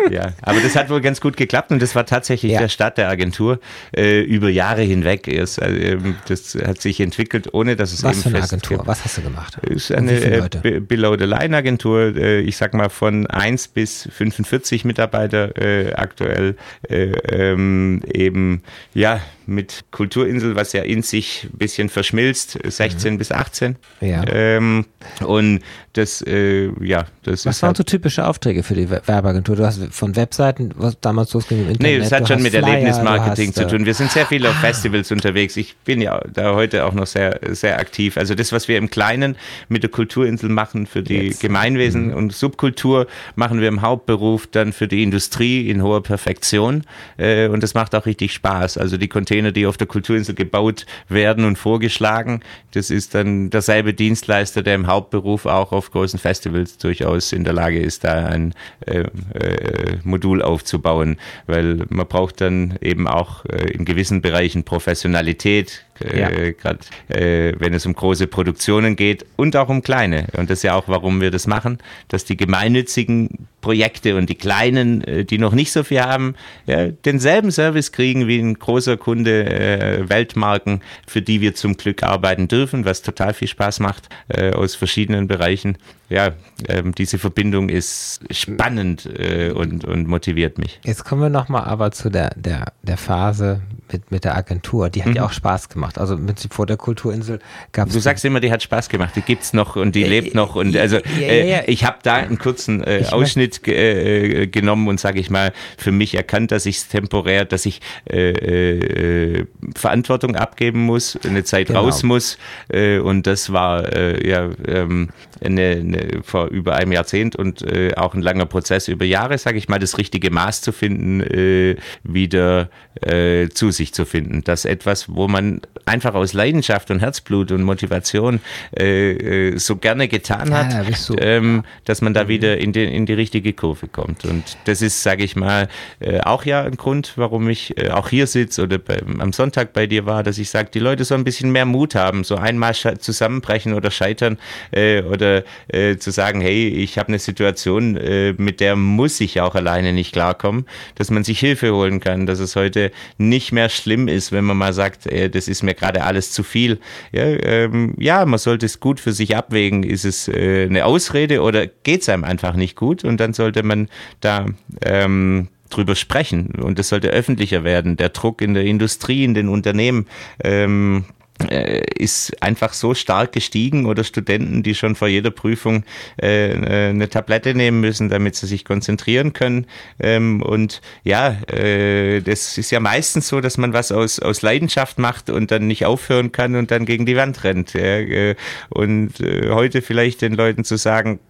ja, aber das hat wohl ganz gut geklappt und das war tatsächlich ja. der Start der Agentur äh, über Jahre hinweg. Ist, also, ähm, das hat sich entwickelt, ohne dass es Was eben für eine Agentur? Gibt. Was hast du gemacht? Ist eine äh, Below-the-Line-Agentur. Äh, ich sag mal von 1 bis 45 Mitarbeiter äh, aktuell äh, ähm, eben ja mit Kulturinsel, was ja in sich ein bisschen verschmilzt, 16 mhm. bis 18. Ja. Ähm, und das, äh, ja, das Was waren halt so typische Aufträge für die Werbeagentur? Du hast von Webseiten, was damals losging im Internet. Nee, das hat schon mit Flyer, Erlebnismarketing zu tun. Wir sind sehr viel auf ah. Festivals unterwegs. Ich bin ja da heute auch noch sehr, sehr aktiv. Also das, was wir im Kleinen mit der Kulturinsel machen für die Jetzt. Gemeinwesen mhm. und Subkultur, machen wir im Hauptberuf dann für die Industrie in hoher Perfektion. Äh, und das macht auch richtig Spaß. Also die Container Container, die auf der Kulturinsel gebaut werden und vorgeschlagen. Das ist dann derselbe Dienstleister, der im Hauptberuf auch auf großen Festivals durchaus in der Lage ist, da ein äh, äh, Modul aufzubauen, weil man braucht dann eben auch äh, in gewissen Bereichen Professionalität, ja. äh, gerade äh, wenn es um große Produktionen geht und auch um kleine. Und das ist ja auch, warum wir das machen, dass die gemeinnützigen Projekte und die kleinen, äh, die noch nicht so viel haben, ja, denselben Service kriegen wie ein großer Kunde äh, Weltmarken, für die wir zum Glück arbeiten dürfen, was total viel Spaß macht äh, aus verschiedenen Bereichen. Ja, ähm, diese Verbindung ist spannend äh, und, und motiviert mich. Jetzt kommen wir nochmal aber zu der, der, der Phase mit, mit der Agentur. Die hat mhm. ja auch Spaß gemacht. Also mit, vor der Kulturinsel gab es. Du sagst immer, die hat Spaß gemacht. Die gibt's noch und die äh, lebt noch. Und also ja. ich habe da einen kurzen äh, Ausschnitt äh, genommen und sage ich mal für mich erkannt, dass ich es temporär, dass ich äh, äh, Verantwortung abgeben muss, eine Zeit genau. raus muss äh, und das war äh, ja ähm, eine, eine, vor über einem Jahrzehnt und äh, auch ein langer Prozess über Jahre, sage ich mal, das richtige Maß zu finden, äh, wieder äh, zu sich zu finden. Das etwas, wo man einfach aus Leidenschaft und Herzblut und Motivation äh, äh so gerne getan hat, ja, ähm, dass man da wieder in die, in die richtige Kurve kommt. Und das ist, sage ich mal, äh, auch ja ein Grund, warum ich äh, auch hier sitze oder bei, am Sonntag bei dir war, dass ich sage, die Leute so ein bisschen mehr Mut haben, so einmal zusammenbrechen oder scheitern äh, oder äh, zu sagen, hey, ich habe eine Situation, mit der muss ich auch alleine nicht klarkommen, dass man sich Hilfe holen kann, dass es heute nicht mehr schlimm ist, wenn man mal sagt, äh, das ist mir gerade alles zu viel. Ja, ähm, ja, man sollte es gut für sich abwägen. Ist es äh, eine Ausrede oder geht es einem einfach nicht gut? Und dann sollte man da ähm, drüber sprechen und es sollte öffentlicher werden. Der Druck in der Industrie, in den Unternehmen. Ähm, äh, ist einfach so stark gestiegen oder Studenten, die schon vor jeder Prüfung äh, äh, eine Tablette nehmen müssen, damit sie sich konzentrieren können. Ähm, und ja, äh, das ist ja meistens so, dass man was aus, aus Leidenschaft macht und dann nicht aufhören kann und dann gegen die Wand rennt. Ja, äh, und äh, heute vielleicht den Leuten zu sagen,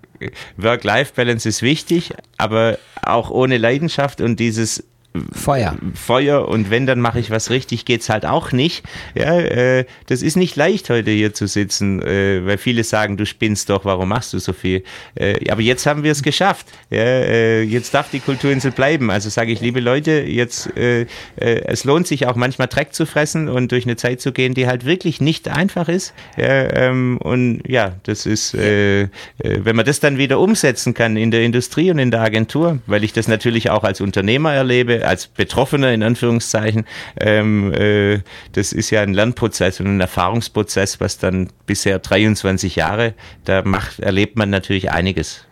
Work-Life-Balance ist wichtig, aber auch ohne Leidenschaft und dieses Feuer. Feuer und wenn, dann mache ich was richtig, geht's halt auch nicht. Ja, äh, das ist nicht leicht, heute hier zu sitzen, äh, weil viele sagen, du spinnst doch, warum machst du so viel? Äh, aber jetzt haben wir es geschafft. Ja, äh, jetzt darf die Kulturinsel bleiben. Also sage ich, liebe Leute, jetzt äh, äh, es lohnt sich auch manchmal Dreck zu fressen und durch eine Zeit zu gehen, die halt wirklich nicht einfach ist. Ja, ähm, und ja, das ist, äh, äh, wenn man das dann wieder umsetzen kann in der Industrie und in der Agentur, weil ich das natürlich auch als Unternehmer erlebe, als Betroffener in Anführungszeichen, ähm, äh, das ist ja ein Lernprozess und ein Erfahrungsprozess, was dann bisher 23 Jahre, da macht, erlebt man natürlich einiges.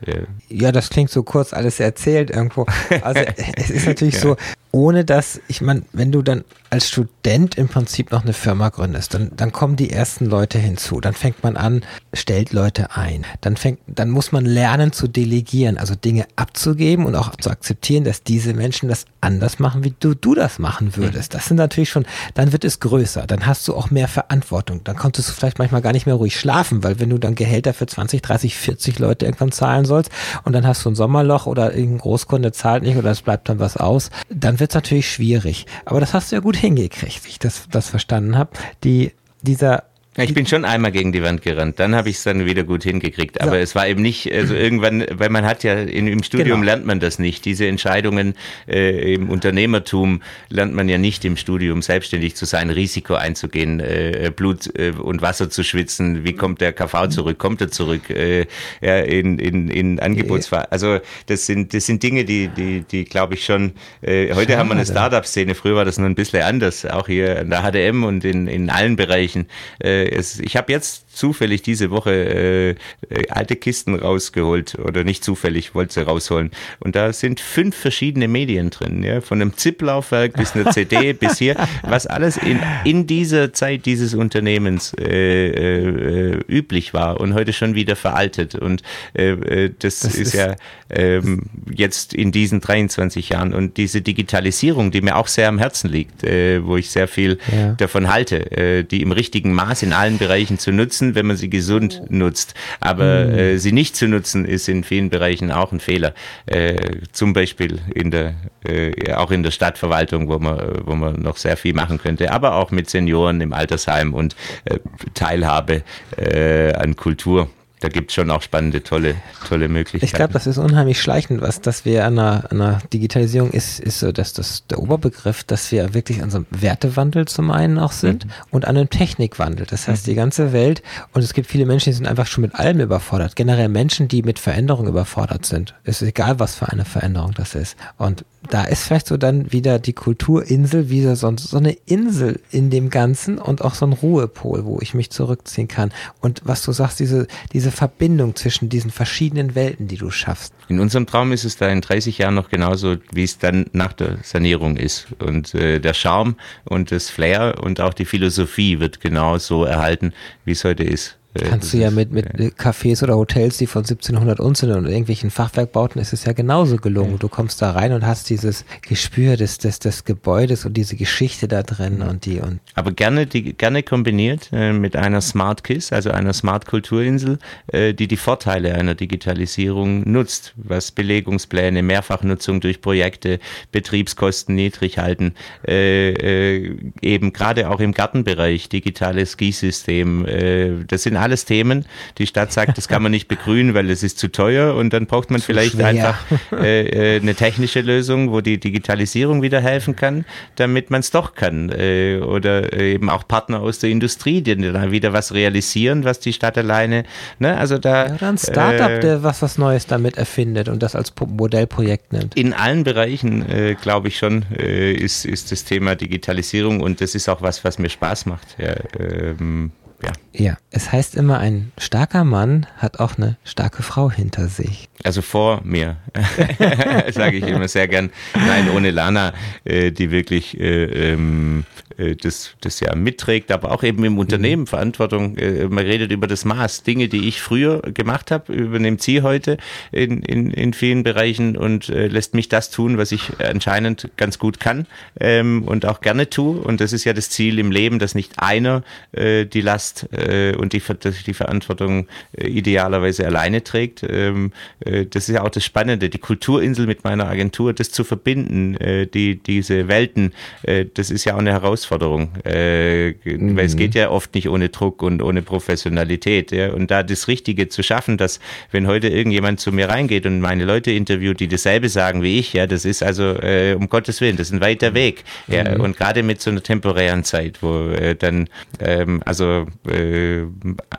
Ja, das klingt so kurz alles erzählt irgendwo. Also es ist natürlich ja. so, ohne dass, ich meine, wenn du dann als Student im Prinzip noch eine Firma gründest, dann, dann kommen die ersten Leute hinzu, dann fängt man an, stellt Leute ein, dann fängt, dann muss man lernen zu delegieren, also Dinge abzugeben und auch zu akzeptieren, dass diese Menschen das anders machen, wie du, du das machen würdest. Das sind natürlich schon, dann wird es größer, dann hast du auch mehr Verantwortung, dann konntest du vielleicht manchmal gar nicht mehr ruhig schlafen, weil wenn du dann Gehälter für 20, 30, 40 Leute irgendwann zahlen sollst und dann hast du ein Sommerloch oder irgendein Großkunde zahlt nicht oder es bleibt dann was aus, dann wird es natürlich schwierig. Aber das hast du ja gut hingekriegt, wie ich das, das verstanden habe. Die, dieser ich bin schon einmal gegen die Wand gerannt, dann habe ich es dann wieder gut hingekriegt. Aber so. es war eben nicht, also irgendwann, weil man hat ja in, im Studium genau. lernt man das nicht. Diese Entscheidungen äh, im Unternehmertum lernt man ja nicht im Studium, selbstständig zu sein, Risiko einzugehen, äh, Blut äh, und Wasser zu schwitzen. Wie kommt der KV zurück? Kommt er zurück? Äh, ja, in, in, in Angebotsfahrt. Also das sind, das sind Dinge, die, die, die glaube ich schon, äh, heute Schade. haben wir eine Startup-Szene, früher war das noch ein bisschen anders, auch hier in der HDM und in, in allen Bereichen. Äh, es, ich habe jetzt zufällig diese Woche äh, äh, alte Kisten rausgeholt oder nicht zufällig, wollte sie rausholen. Und da sind fünf verschiedene Medien drin, ja, von einem ZIP-Laufwerk bis einer CD bis hier, was alles in, in dieser Zeit dieses Unternehmens äh, äh, üblich war und heute schon wieder veraltet. Und äh, äh das, das, ist, ist ja ähm, jetzt in diesen 23 Jahren und diese Digitalisierung, die mir auch sehr am Herzen liegt, äh, wo ich sehr viel ja. davon halte, äh, die im richtigen Maß in allen Bereichen zu nutzen, nutzen, wenn man sie gesund nutzt. Aber mhm. äh, sie nicht zu nutzen, ist in vielen Bereichen auch ein Fehler. Äh, zum Beispiel in der, äh, auch in der Stadtverwaltung, wo man, wo man noch sehr viel machen könnte, aber auch mit Senioren im Altersheim und äh, Teilhabe äh, an Kultur da gibt es schon auch spannende, tolle, tolle Möglichkeiten. Ich glaube, das ist unheimlich schleichend, was dass wir an einer, einer Digitalisierung ist, ist so, dass das der Oberbegriff, dass wir wirklich an so einem Wertewandel zum einen auch sind mhm. und an einem Technikwandel. Das heißt, mhm. die ganze Welt und es gibt viele Menschen, die sind einfach schon mit allem überfordert. Generell Menschen, die mit Veränderung überfordert sind. Es ist egal, was für eine Veränderung das ist. Und da ist vielleicht so dann wieder die Kulturinsel, wieder so, so eine Insel in dem Ganzen und auch so ein Ruhepol, wo ich mich zurückziehen kann. Und was du sagst, diese, diese Verbindung zwischen diesen verschiedenen Welten, die du schaffst. In unserem Traum ist es da in 30 Jahren noch genauso, wie es dann nach der Sanierung ist. Und äh, der Charme und das Flair und auch die Philosophie wird genauso erhalten, wie es heute ist. Kannst du ja mit, mit Cafés oder Hotels, die von 1700 uns sind und irgendwelchen Fachwerkbauten, ist es ja genauso gelungen. Du kommst da rein und hast dieses Gespür des, des, des Gebäudes und diese Geschichte da drin und die und. Aber gerne, die, gerne kombiniert äh, mit einer Smart KISS, also einer Smart Kulturinsel, äh, die die Vorteile einer Digitalisierung nutzt, was Belegungspläne, Mehrfachnutzung durch Projekte, Betriebskosten niedrig halten, äh, äh eben gerade auch im Gartenbereich, digitales Gießsystem, äh, das sind alles Themen. Die Stadt sagt, das kann man nicht begrünen, weil es ist zu teuer und dann braucht man zu vielleicht schwer. einfach äh, äh, eine technische Lösung, wo die Digitalisierung wieder helfen kann, damit man es doch kann. Äh, oder eben auch Partner aus der Industrie, die dann wieder was realisieren, was die Stadt alleine. Ne? Also da, ja, oder ein Startup, äh, der was was Neues damit erfindet und das als Modellprojekt nimmt. In allen Bereichen, äh, glaube ich schon, äh, ist, ist das Thema Digitalisierung und das ist auch was, was mir Spaß macht. Ja, ähm, ja. Ja, es heißt immer, ein starker Mann hat auch eine starke Frau hinter sich. Also vor mir, sage ich immer sehr gern. Nein, ohne Lana, äh, die wirklich äh, ähm, äh, das, das ja mitträgt, aber auch eben im Unternehmen mhm. Verantwortung. Äh, man redet über das Maß. Dinge, die ich früher gemacht habe, übernimmt sie heute in, in, in vielen Bereichen und äh, lässt mich das tun, was ich anscheinend ganz gut kann ähm, und auch gerne tue. Und das ist ja das Ziel im Leben, dass nicht einer äh, die Last äh, und die, die Verantwortung äh, idealerweise alleine trägt. Ähm, äh, das ist ja auch das Spannende, die Kulturinsel mit meiner Agentur, das zu verbinden, äh, die, diese Welten, äh, das ist ja auch eine Herausforderung Herausforderung, äh, mhm. weil es mhm. geht ja oft nicht ohne Druck und ohne Professionalität. Ja? Und da das Richtige zu schaffen, dass wenn heute irgendjemand zu mir reingeht und meine Leute interviewt, die dasselbe sagen wie ich, ja, das ist also äh, um Gottes Willen, das ist ein weiter Weg. Ja? Mhm. Und gerade mit so einer temporären Zeit, wo äh, dann, ähm, also, äh,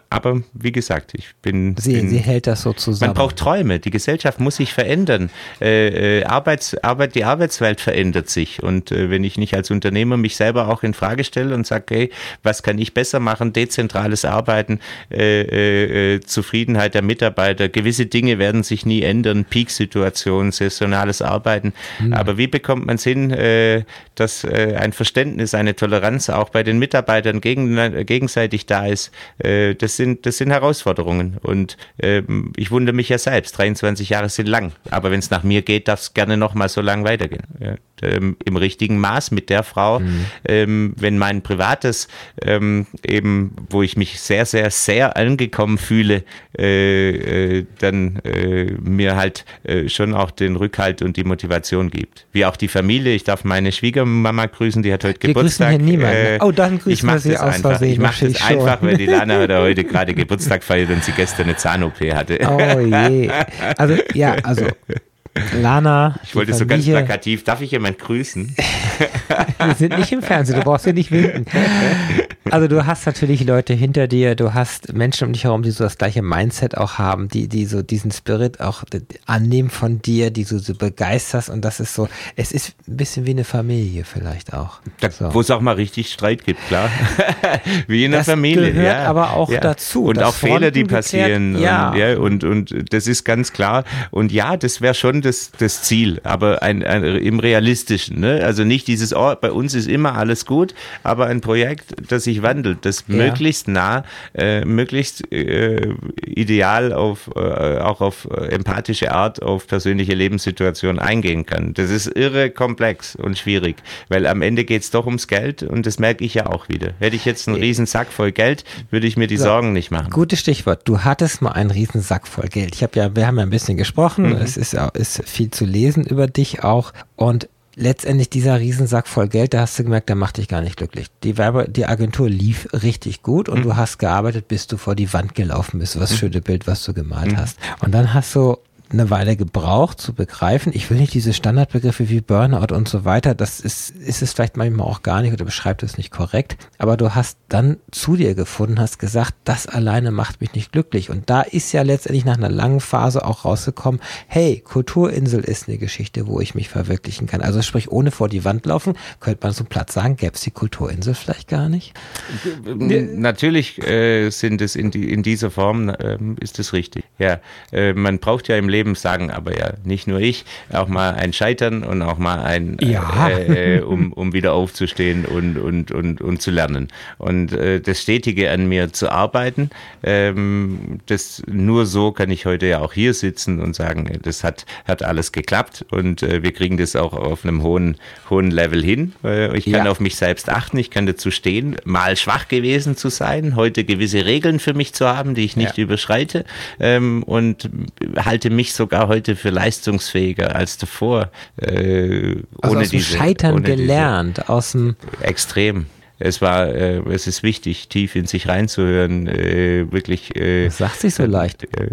aber wie gesagt, ich bin. Sie, bin, sie hält das so zusammen. Man braucht Träume. Die Gesellschaft muss sich verändern. Äh, äh, Arbeits, Arbeit, die Arbeitswelt verändert sich. Und wenn ich nicht als Unternehmer mich selber auch in Frage stelle und sage, hey, was kann ich besser machen? Dezentrales Arbeiten, äh, äh, äh, Zufriedenheit der Mitarbeiter. Gewisse Dinge werden sich nie ändern. Peak-Situation, saisonales Arbeiten. Mhm. Aber wie bekommt man es hin, äh, dass äh, ein Verständnis, eine Toleranz auch bei den Mitarbeitern gegen, gegenseitig da ist? Äh, das, sind, das sind Herausforderungen. Und äh, ich wundere mich ja selbst. 23 Jahre sind lang. Aber wenn es nach mir geht, darf es gerne noch mal so lang weitergehen. Ja ähm, im richtigen Maß mit der Frau. Mhm. Ähm, wenn mein privates ähm, eben, wo ich mich sehr, sehr, sehr angekommen fühle, äh, äh, dann äh, mir halt äh, schon auch den Rückhalt und die Motivation gibt. Wie auch die Familie. Ich darf meine Schwiegermama grüßen, die hat heute wir Geburtstag. Grüßen hier niemanden. Äh, oh, dann grüßen ich wir sie aus einfach. Versehen. Ich mache das einfach, weil die Lana heute gerade Geburtstag feiert und sie gestern eine Zahn-OP hatte. Oh je. Also, ja, also Lana. Ich wollte so ganz plakativ, darf ich jemand grüßen? Wir sind nicht im Fernsehen, du brauchst ja nicht winken. Also du hast natürlich Leute hinter dir, du hast Menschen um dich herum, die so das gleiche Mindset auch haben, die, die so diesen Spirit auch annehmen von dir, die du so begeisterst und das ist so, es ist ein bisschen wie eine Familie vielleicht auch. So. Wo es auch mal richtig Streit gibt, klar. wie in der Familie. Gehört ja. aber auch ja. dazu. Und auch Fehler, die passieren. Geklärt, ja. Und, ja. Und, und das ist ganz klar. Und ja, das wäre schon das, das Ziel, aber ein, ein, im Realistischen. Ne? Also nicht dieses, oh, bei uns ist immer alles gut, aber ein Projekt, das ich sich wandelt, das ja. möglichst nah, äh, möglichst äh, ideal auf, äh, auch auf empathische Art auf persönliche Lebenssituationen eingehen kann. Das ist irre komplex und schwierig, weil am Ende geht es doch ums Geld und das merke ich ja auch wieder. Hätte ich jetzt einen riesen Sack voll Geld, würde ich mir die so, Sorgen nicht machen. Gutes Stichwort. Du hattest mal einen riesen Sack voll Geld. Ich habe ja, wir haben ja ein bisschen gesprochen. Mhm. Es ist, ist viel zu lesen über dich auch und letztendlich dieser Riesensack voll Geld, da hast du gemerkt, der macht dich gar nicht glücklich. Die Werbe, die Agentur lief richtig gut und mhm. du hast gearbeitet, bis du vor die Wand gelaufen bist. Was mhm. schöne Bild, was du gemalt mhm. hast. Und dann hast du eine Weile gebraucht zu begreifen. Ich will nicht diese Standardbegriffe wie Burnout und so weiter, das ist, ist es vielleicht manchmal auch gar nicht oder beschreibt es nicht korrekt. Aber du hast dann zu dir gefunden, hast gesagt, das alleine macht mich nicht glücklich. Und da ist ja letztendlich nach einer langen Phase auch rausgekommen, hey, Kulturinsel ist eine Geschichte, wo ich mich verwirklichen kann. Also sprich, ohne vor die Wand laufen, könnte man so platt sagen, gäbe es die Kulturinsel vielleicht gar nicht? Natürlich äh, sind es in, die, in dieser Form, äh, ist es richtig. Ja, äh, man braucht ja im Leben Leben sagen aber ja nicht nur ich, auch mal ein Scheitern und auch mal ein, ja. äh, äh, um, um wieder aufzustehen und, und, und, und zu lernen. Und äh, das Stetige an mir zu arbeiten, ähm, das nur so kann ich heute ja auch hier sitzen und sagen, das hat, hat alles geklappt und äh, wir kriegen das auch auf einem hohen, hohen Level hin. Äh, ich kann ja. auf mich selbst achten, ich kann dazu stehen, mal schwach gewesen zu sein, heute gewisse Regeln für mich zu haben, die ich nicht ja. überschreite ähm, und halte mich mich sogar heute für leistungsfähiger als davor. Äh, also ohne aus dem diese, Scheitern ohne gelernt, diese, aus dem Extrem es war, äh, es ist wichtig, tief in sich reinzuhören, äh, wirklich. Äh, das sagt sich so leicht. Äh,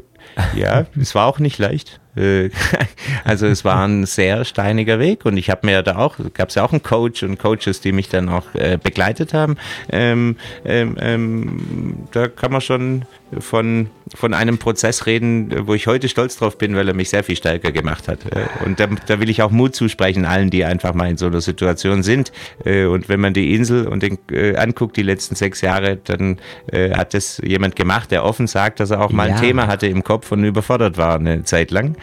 ja, es war auch nicht leicht. Äh, also es war ein sehr steiniger Weg und ich habe mir da auch, gab es ja auch einen Coach und Coaches, die mich dann auch äh, begleitet haben. Ähm, ähm, ähm, da kann man schon von, von einem Prozess reden, wo ich heute stolz drauf bin, weil er mich sehr viel stärker gemacht hat. Äh, und da, da will ich auch Mut zusprechen allen, die einfach mal in so einer Situation sind. Äh, und wenn man die Insel und den äh, anguckt, die letzten sechs Jahre, dann hat das jemand gemacht, der offen sagt, dass er auch mal ja. ein Thema hatte im Kopf und überfordert war eine Zeit lang.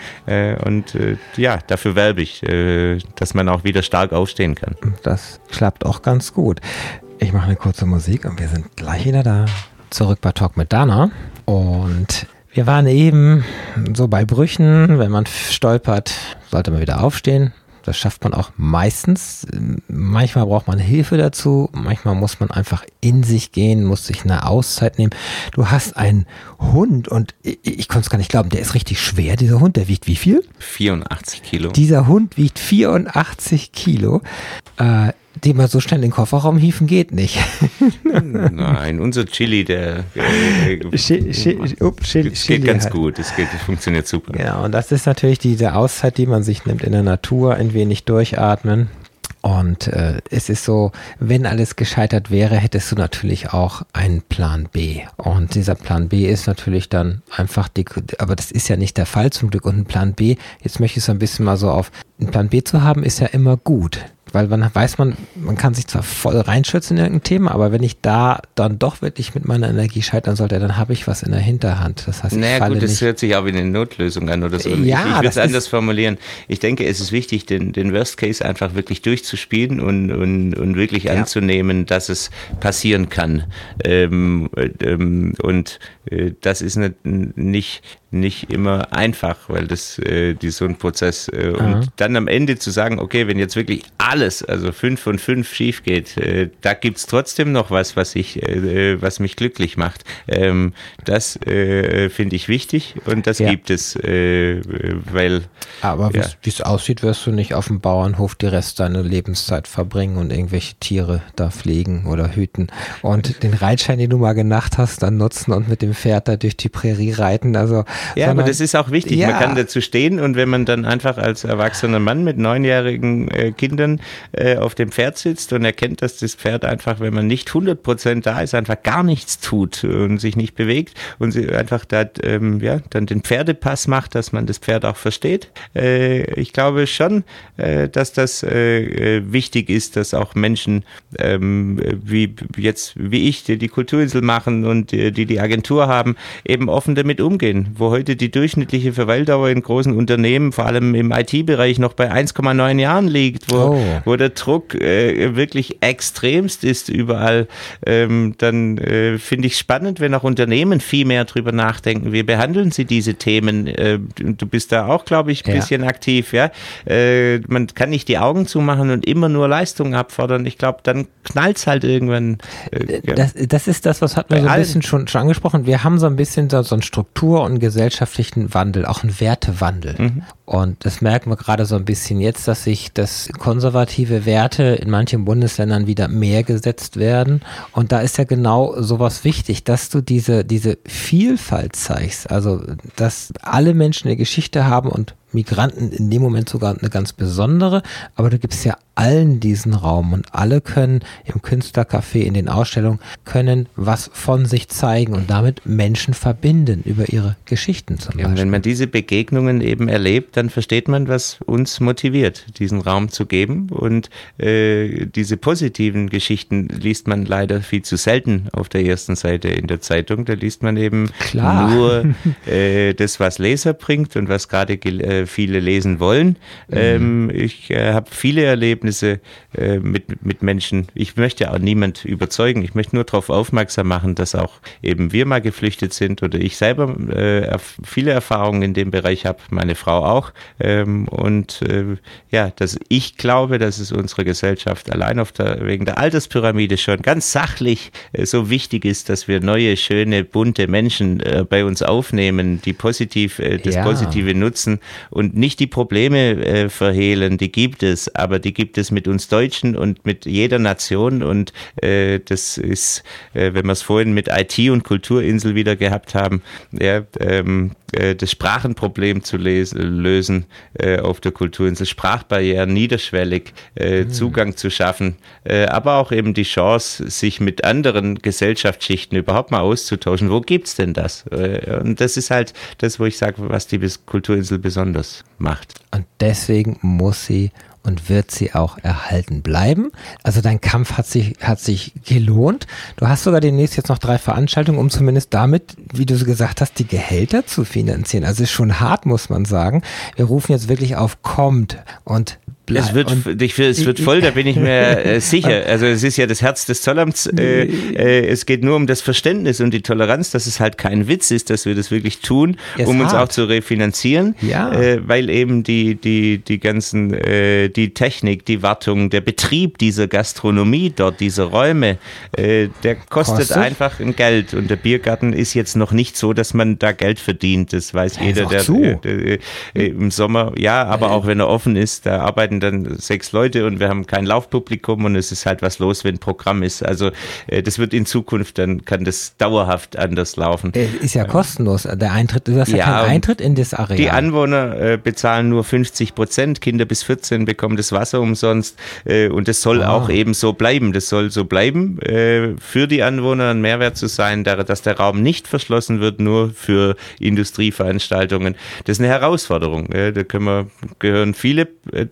Und ja, dafür werbe ich, dass man auch wieder stark aufstehen kann. Das klappt auch ganz gut. Ich mache eine kurze Musik und wir sind gleich wieder da zurück bei Talk mit Dana und wir waren eben so bei Brüchen, wenn man stolpert, sollte man wieder aufstehen. Das schafft man auch meistens. Manchmal braucht man Hilfe dazu. Manchmal muss man einfach in sich gehen, muss sich eine Auszeit nehmen. Du hast einen Hund und ich, ich konnte es gar nicht glauben, der ist richtig schwer, dieser Hund. Der wiegt wie viel? 84 Kilo. Dieser Hund wiegt 84 Kilo. Äh, den mal so schnell in den Kofferraum hieven geht nicht. Nein, unser Chili, der äh, Chili, geht ganz halt. gut, es geht, das funktioniert super. Ja, und das ist natürlich diese Auszeit, die man sich nimmt in der Natur, ein wenig durchatmen. Und äh, es ist so, wenn alles gescheitert wäre, hättest du natürlich auch einen Plan B. Und dieser Plan B ist natürlich dann einfach die, aber das ist ja nicht der Fall zum Glück. Und ein Plan B, jetzt möchte ich so ein bisschen mal so auf, einen Plan B zu haben, ist ja immer gut weil man weiß man, man kann sich zwar voll reinschützen in irgendein Thema, aber wenn ich da dann doch wirklich mit meiner Energie scheitern sollte, dann habe ich was in der Hinterhand. Das heißt, ich naja, gut, das hört sich auch wie eine Notlösung an oder so. Ja, ich, ich würde es anders formulieren. Ich denke, es ist wichtig, den, den Worst Case einfach wirklich durchzuspielen und, und, und wirklich ja. anzunehmen, dass es passieren kann. Ähm, ähm, und äh, das ist nicht, nicht nicht immer einfach, weil das äh, die, so ein Prozess äh, und dann am Ende zu sagen, okay, wenn jetzt wirklich alles, also fünf von fünf schief geht, äh, da gibt's trotzdem noch was, was ich, äh, was mich glücklich macht. Ähm, das äh, finde ich wichtig und das ja. gibt es, äh, weil. Aber ja. wie es aussieht, wirst du nicht auf dem Bauernhof die Rest deiner Lebenszeit verbringen und irgendwelche Tiere da pflegen oder hüten und den Reitschein, den du mal genacht hast, dann nutzen und mit dem Pferd da durch die Prärie reiten. Also ja, aber das ist auch wichtig. Ja. Man kann dazu stehen und wenn man dann einfach als erwachsener Mann mit neunjährigen äh, Kindern äh, auf dem Pferd sitzt und erkennt, dass das Pferd einfach, wenn man nicht 100 Prozent da ist, einfach gar nichts tut und sich nicht bewegt und sie einfach da, ähm, ja, dann den Pferdepass macht, dass man das Pferd auch versteht. Äh, ich glaube schon, äh, dass das äh, äh, wichtig ist, dass auch Menschen ähm, wie jetzt, wie ich, die die Kulturinsel machen und die die Agentur haben, eben offen damit umgehen, wo heute die durchschnittliche Verweildauer in großen Unternehmen, vor allem im IT-Bereich, noch bei 1,9 Jahren liegt, wo, oh. wo der Druck äh, wirklich extremst ist überall, ähm, dann äh, finde ich spannend, wenn auch Unternehmen viel mehr drüber nachdenken. Wie behandeln sie diese Themen? Äh, du bist da auch, glaube ich, ein bisschen aktiv, ja. Äh, man kann nicht die Augen zumachen und immer nur Leistungen abfordern. Ich glaube, dann knallt es halt irgendwann. Äh, das, das ist das, was hatten wir so ein bisschen schon, schon angesprochen. Wir haben so ein bisschen so, so einen Struktur- und gesellschaftlichen Wandel, auch einen Wertewandel. Mhm. Und das merken wir gerade so ein bisschen jetzt, dass sich das konservative Werte in manchen Bundesländern wieder mehr gesetzt werden. Und da ist ja genau sowas wichtig, dass du diese, diese Vielfalt zeigst. Also, dass alle Menschen eine Geschichte haben und Migranten in dem Moment sogar eine ganz besondere, aber du gibst ja allen diesen Raum und alle können im Künstlercafé in den Ausstellungen können was von sich zeigen und damit Menschen verbinden über ihre Geschichten zum ja, Beispiel. Wenn man diese Begegnungen eben erlebt, dann versteht man, was uns motiviert, diesen Raum zu geben und äh, diese positiven Geschichten liest man leider viel zu selten auf der ersten Seite in der Zeitung. Da liest man eben Klar. nur äh, das, was Leser bringt und was gerade äh, viele lesen wollen. Mhm. Ähm, ich äh, habe viele Erlebnisse äh, mit, mit Menschen. Ich möchte auch niemand überzeugen. Ich möchte nur darauf aufmerksam machen, dass auch eben wir mal geflüchtet sind oder ich selber äh, viele Erfahrungen in dem Bereich habe, meine Frau auch. Ähm, und äh, ja, dass ich glaube, dass es unserer Gesellschaft allein auf der, wegen der Alterspyramide schon ganz sachlich äh, so wichtig ist, dass wir neue, schöne, bunte Menschen bei uns aufnehmen, die positiv das ja. Positive nutzen und nicht die Probleme äh, verhehlen, die gibt es, aber die gibt es mit uns Deutschen und mit jeder Nation und äh, das ist, äh, wenn wir es vorhin mit IT und Kulturinsel wieder gehabt haben, ja, ähm, äh, das Sprachenproblem zu lösen äh, auf der Kulturinsel, Sprachbarrieren niederschwellig, äh, mhm. Zugang zu schaffen, aber auch eben die Chance, sich mit anderen Gesellschaftsschichten überhaupt mal auszutauschen. Wo gibt's denn das? Und das ist halt das, wo ich sage, was die Kulturinsel besonders macht. Und deswegen muss sie und wird sie auch erhalten bleiben. Also dein Kampf hat sich, hat sich gelohnt. Du hast sogar demnächst jetzt noch drei Veranstaltungen, um zumindest damit, wie du gesagt hast, die Gehälter zu finanzieren. Also ist schon hart, muss man sagen. Wir rufen jetzt wirklich auf, kommt und Es wird, ich, es wird voll, da bin ich mir äh, sicher. Also es ist ja das Herz des Zollamts. Äh, äh, es geht nur um das Verständnis und die Toleranz, dass es halt kein Witz ist, dass wir das wirklich tun, es um hart. uns auch zu refinanzieren. Ja. Äh, weil eben die, die, die ganzen, äh, die Technik, die Wartung, der Betrieb dieser Gastronomie dort, diese Räume, äh, der kostet, kostet, einfach ein Geld. Und der Biergarten ist jetzt noch nicht so, dass man da Geld verdient. Das weiß der jeder, der, der, der, im Sommer, ja, aber auch wenn er offen ist, da arbeiten arbeiten dann sechs Leute und wir haben kein Laufpublikum und es ist halt was los, wenn Programm ist. Also äh, das wird in Zukunft, dann kann das dauerhaft anders laufen. Äh, ist ja kostenlos, der Eintritt, du hast ja, ja keinen Eintritt in das Areal. Die Anwohner äh, bezahlen nur 50 Prozent, Kinder bis 14 bekommen das Wasser umsonst und das soll oh. auch eben so bleiben. Das soll so bleiben, für die Anwohner ein Mehrwert zu sein, dass der Raum nicht verschlossen wird, nur für Industrieveranstaltungen. Das ist eine Herausforderung. Da können wir, gehören viele äh,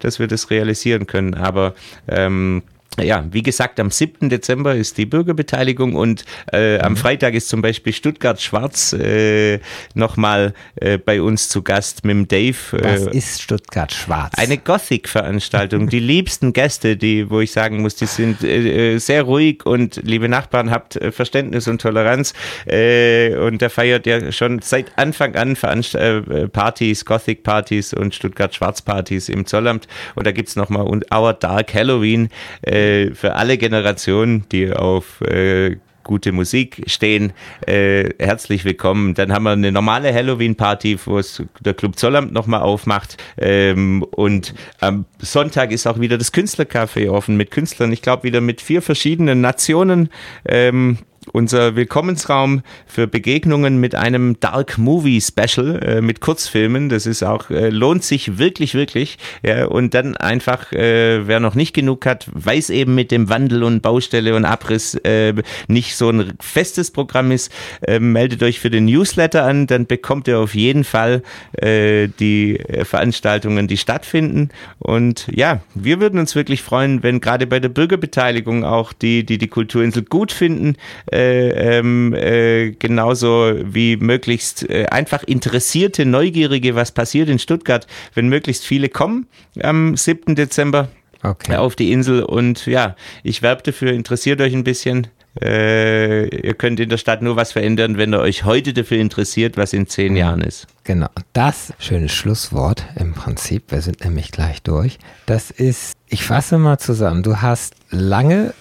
dass wir das realisieren können. Aber ähm, ja, wie gesagt, am 7. Dezember ist die Bürgerbeteiligung und äh, am mhm. Freitag ist zum Beispiel Stuttgart Schwarz äh, nochmal äh, bei uns zu Gast mit dem Dave. Äh, Was ist Stuttgart Schwarz? Eine Gothic-Veranstaltung. die liebsten Gäste, die, wo ich sagen muss, die sind äh, äh sehr ruhig und liebe Nachbarn, habt äh, Verständnis und Toleranz. Äh, und der feiert ja schon seit Anfang an Veranst äh, Partys, Gothic-Partys und Stuttgart Schwarz-Partys im Zollamt. Und da gibt's nochmal Our Dark Halloween. Äh, äh, für alle Generationen, die auf äh, gute Musik stehen, äh, herzlich willkommen. Dann haben wir eine normale Halloween-Party, wo es der Club Zollamt nochmal aufmacht. Ähm, und am Sonntag ist auch wieder das Künstlercafé offen mit Künstlern. Ich glaube wieder mit vier verschiedenen Nationen. Ähm, unser Willkommensraum für Begegnungen mit einem Dark Movie Special äh, mit Kurzfilmen. Das ist auch, äh, lohnt sich wirklich, wirklich. Ja, und dann einfach, äh, wer noch nicht genug hat, weiß eben mit dem Wandel und Baustelle und Abriss äh, nicht so ein festes Programm ist, äh, meldet euch für den Newsletter an, dann bekommt ihr auf jeden Fall äh, die Veranstaltungen, die stattfinden. Und ja, wir würden uns wirklich freuen, wenn gerade bei der Bürgerbeteiligung auch die, die die Kulturinsel gut finden, äh, ähm, äh, genauso wie möglichst äh, einfach interessierte, neugierige, was passiert in Stuttgart, wenn möglichst viele kommen am 7. Dezember okay. auf die Insel. Und ja, ich werbe dafür, interessiert euch ein bisschen. Äh, ihr könnt in der Stadt nur was verändern, wenn ihr euch heute dafür interessiert, was in zehn mhm. Jahren ist. Genau, das schöne Schlusswort im Prinzip. Wir sind nämlich gleich durch. Das ist, ich fasse mal zusammen. Du hast lange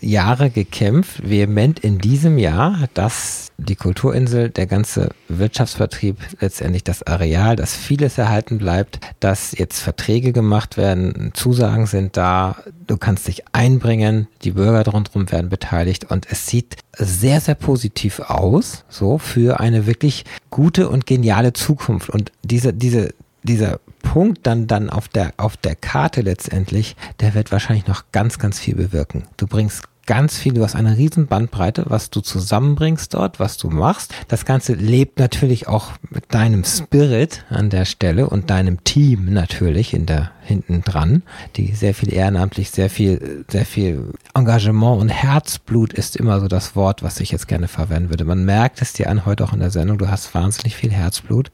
Jahre gekämpft, vehement in diesem Jahr, dass die Kulturinsel, der ganze Wirtschaftsvertrieb, letztendlich das Areal, dass vieles erhalten bleibt, dass jetzt Verträge gemacht werden, Zusagen sind da, du kannst dich einbringen, die Bürger rundherum werden beteiligt und es sieht sehr, sehr positiv aus, so für eine wirklich gute und geniale Zukunft. Und diese, diese, dieser Punkt dann, dann auf der, auf der Karte letztendlich, der wird wahrscheinlich noch ganz, ganz viel bewirken. Du bringst ganz viel, du hast eine riesen Bandbreite, was du zusammenbringst dort, was du machst. Das Ganze lebt natürlich auch mit deinem Spirit an der Stelle und deinem Team natürlich in der, hinten dran, die sehr viel ehrenamtlich, sehr viel, sehr viel Engagement und Herzblut ist immer so das Wort, was ich jetzt gerne verwenden würde. Man merkt es dir an heute auch in der Sendung, du hast wahnsinnig viel Herzblut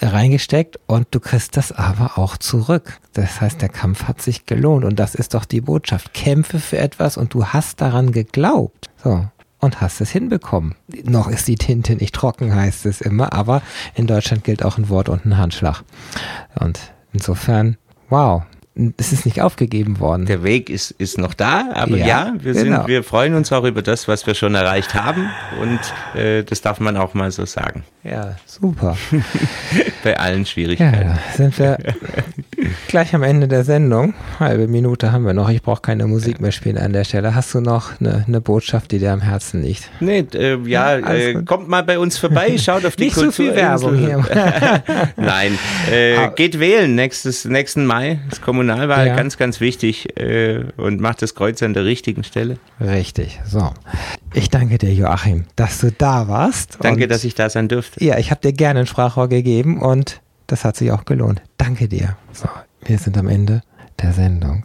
reingesteckt und du kriegst das aber auch zurück. Das heißt, der Kampf hat sich gelohnt und das ist doch die Botschaft. Kämpfe für etwas und du hast daran geglaubt. So und hast es hinbekommen. Noch ist die Tinte nicht trocken, heißt es immer, aber in Deutschland gilt auch ein Wort und ein Handschlag. Und insofern Wow. Es ist nicht aufgegeben worden. Der Weg ist, ist noch da, aber ja, ja wir, genau. sind, wir freuen uns auch über das, was wir schon erreicht haben. Und äh, das darf man auch mal so sagen. Ja, super. Bei allen Schwierigkeiten. Ja, sind wir gleich am Ende der Sendung. Halbe Minute haben wir noch. Ich brauche keine Musik mehr spielen an der Stelle. Hast du noch eine, eine Botschaft, die dir am Herzen liegt? Nee, äh, ja, äh, kommt mal bei uns vorbei, schaut auf die Nicht Kultur. So viel Werbung hier. Nein, äh, geht wählen nächstes, nächsten Mai. Das Kommunalwahl, ja. ganz, ganz wichtig. Äh, und macht das Kreuz an der richtigen Stelle. Richtig. So. Ich danke dir, Joachim, dass du da warst. Danke, dass ich da sein durfte. Ja, ich habe dir gerne ein Sprachrohr gegeben und das hat sich auch gelohnt. Danke dir. So, wir sind am Ende der Sendung.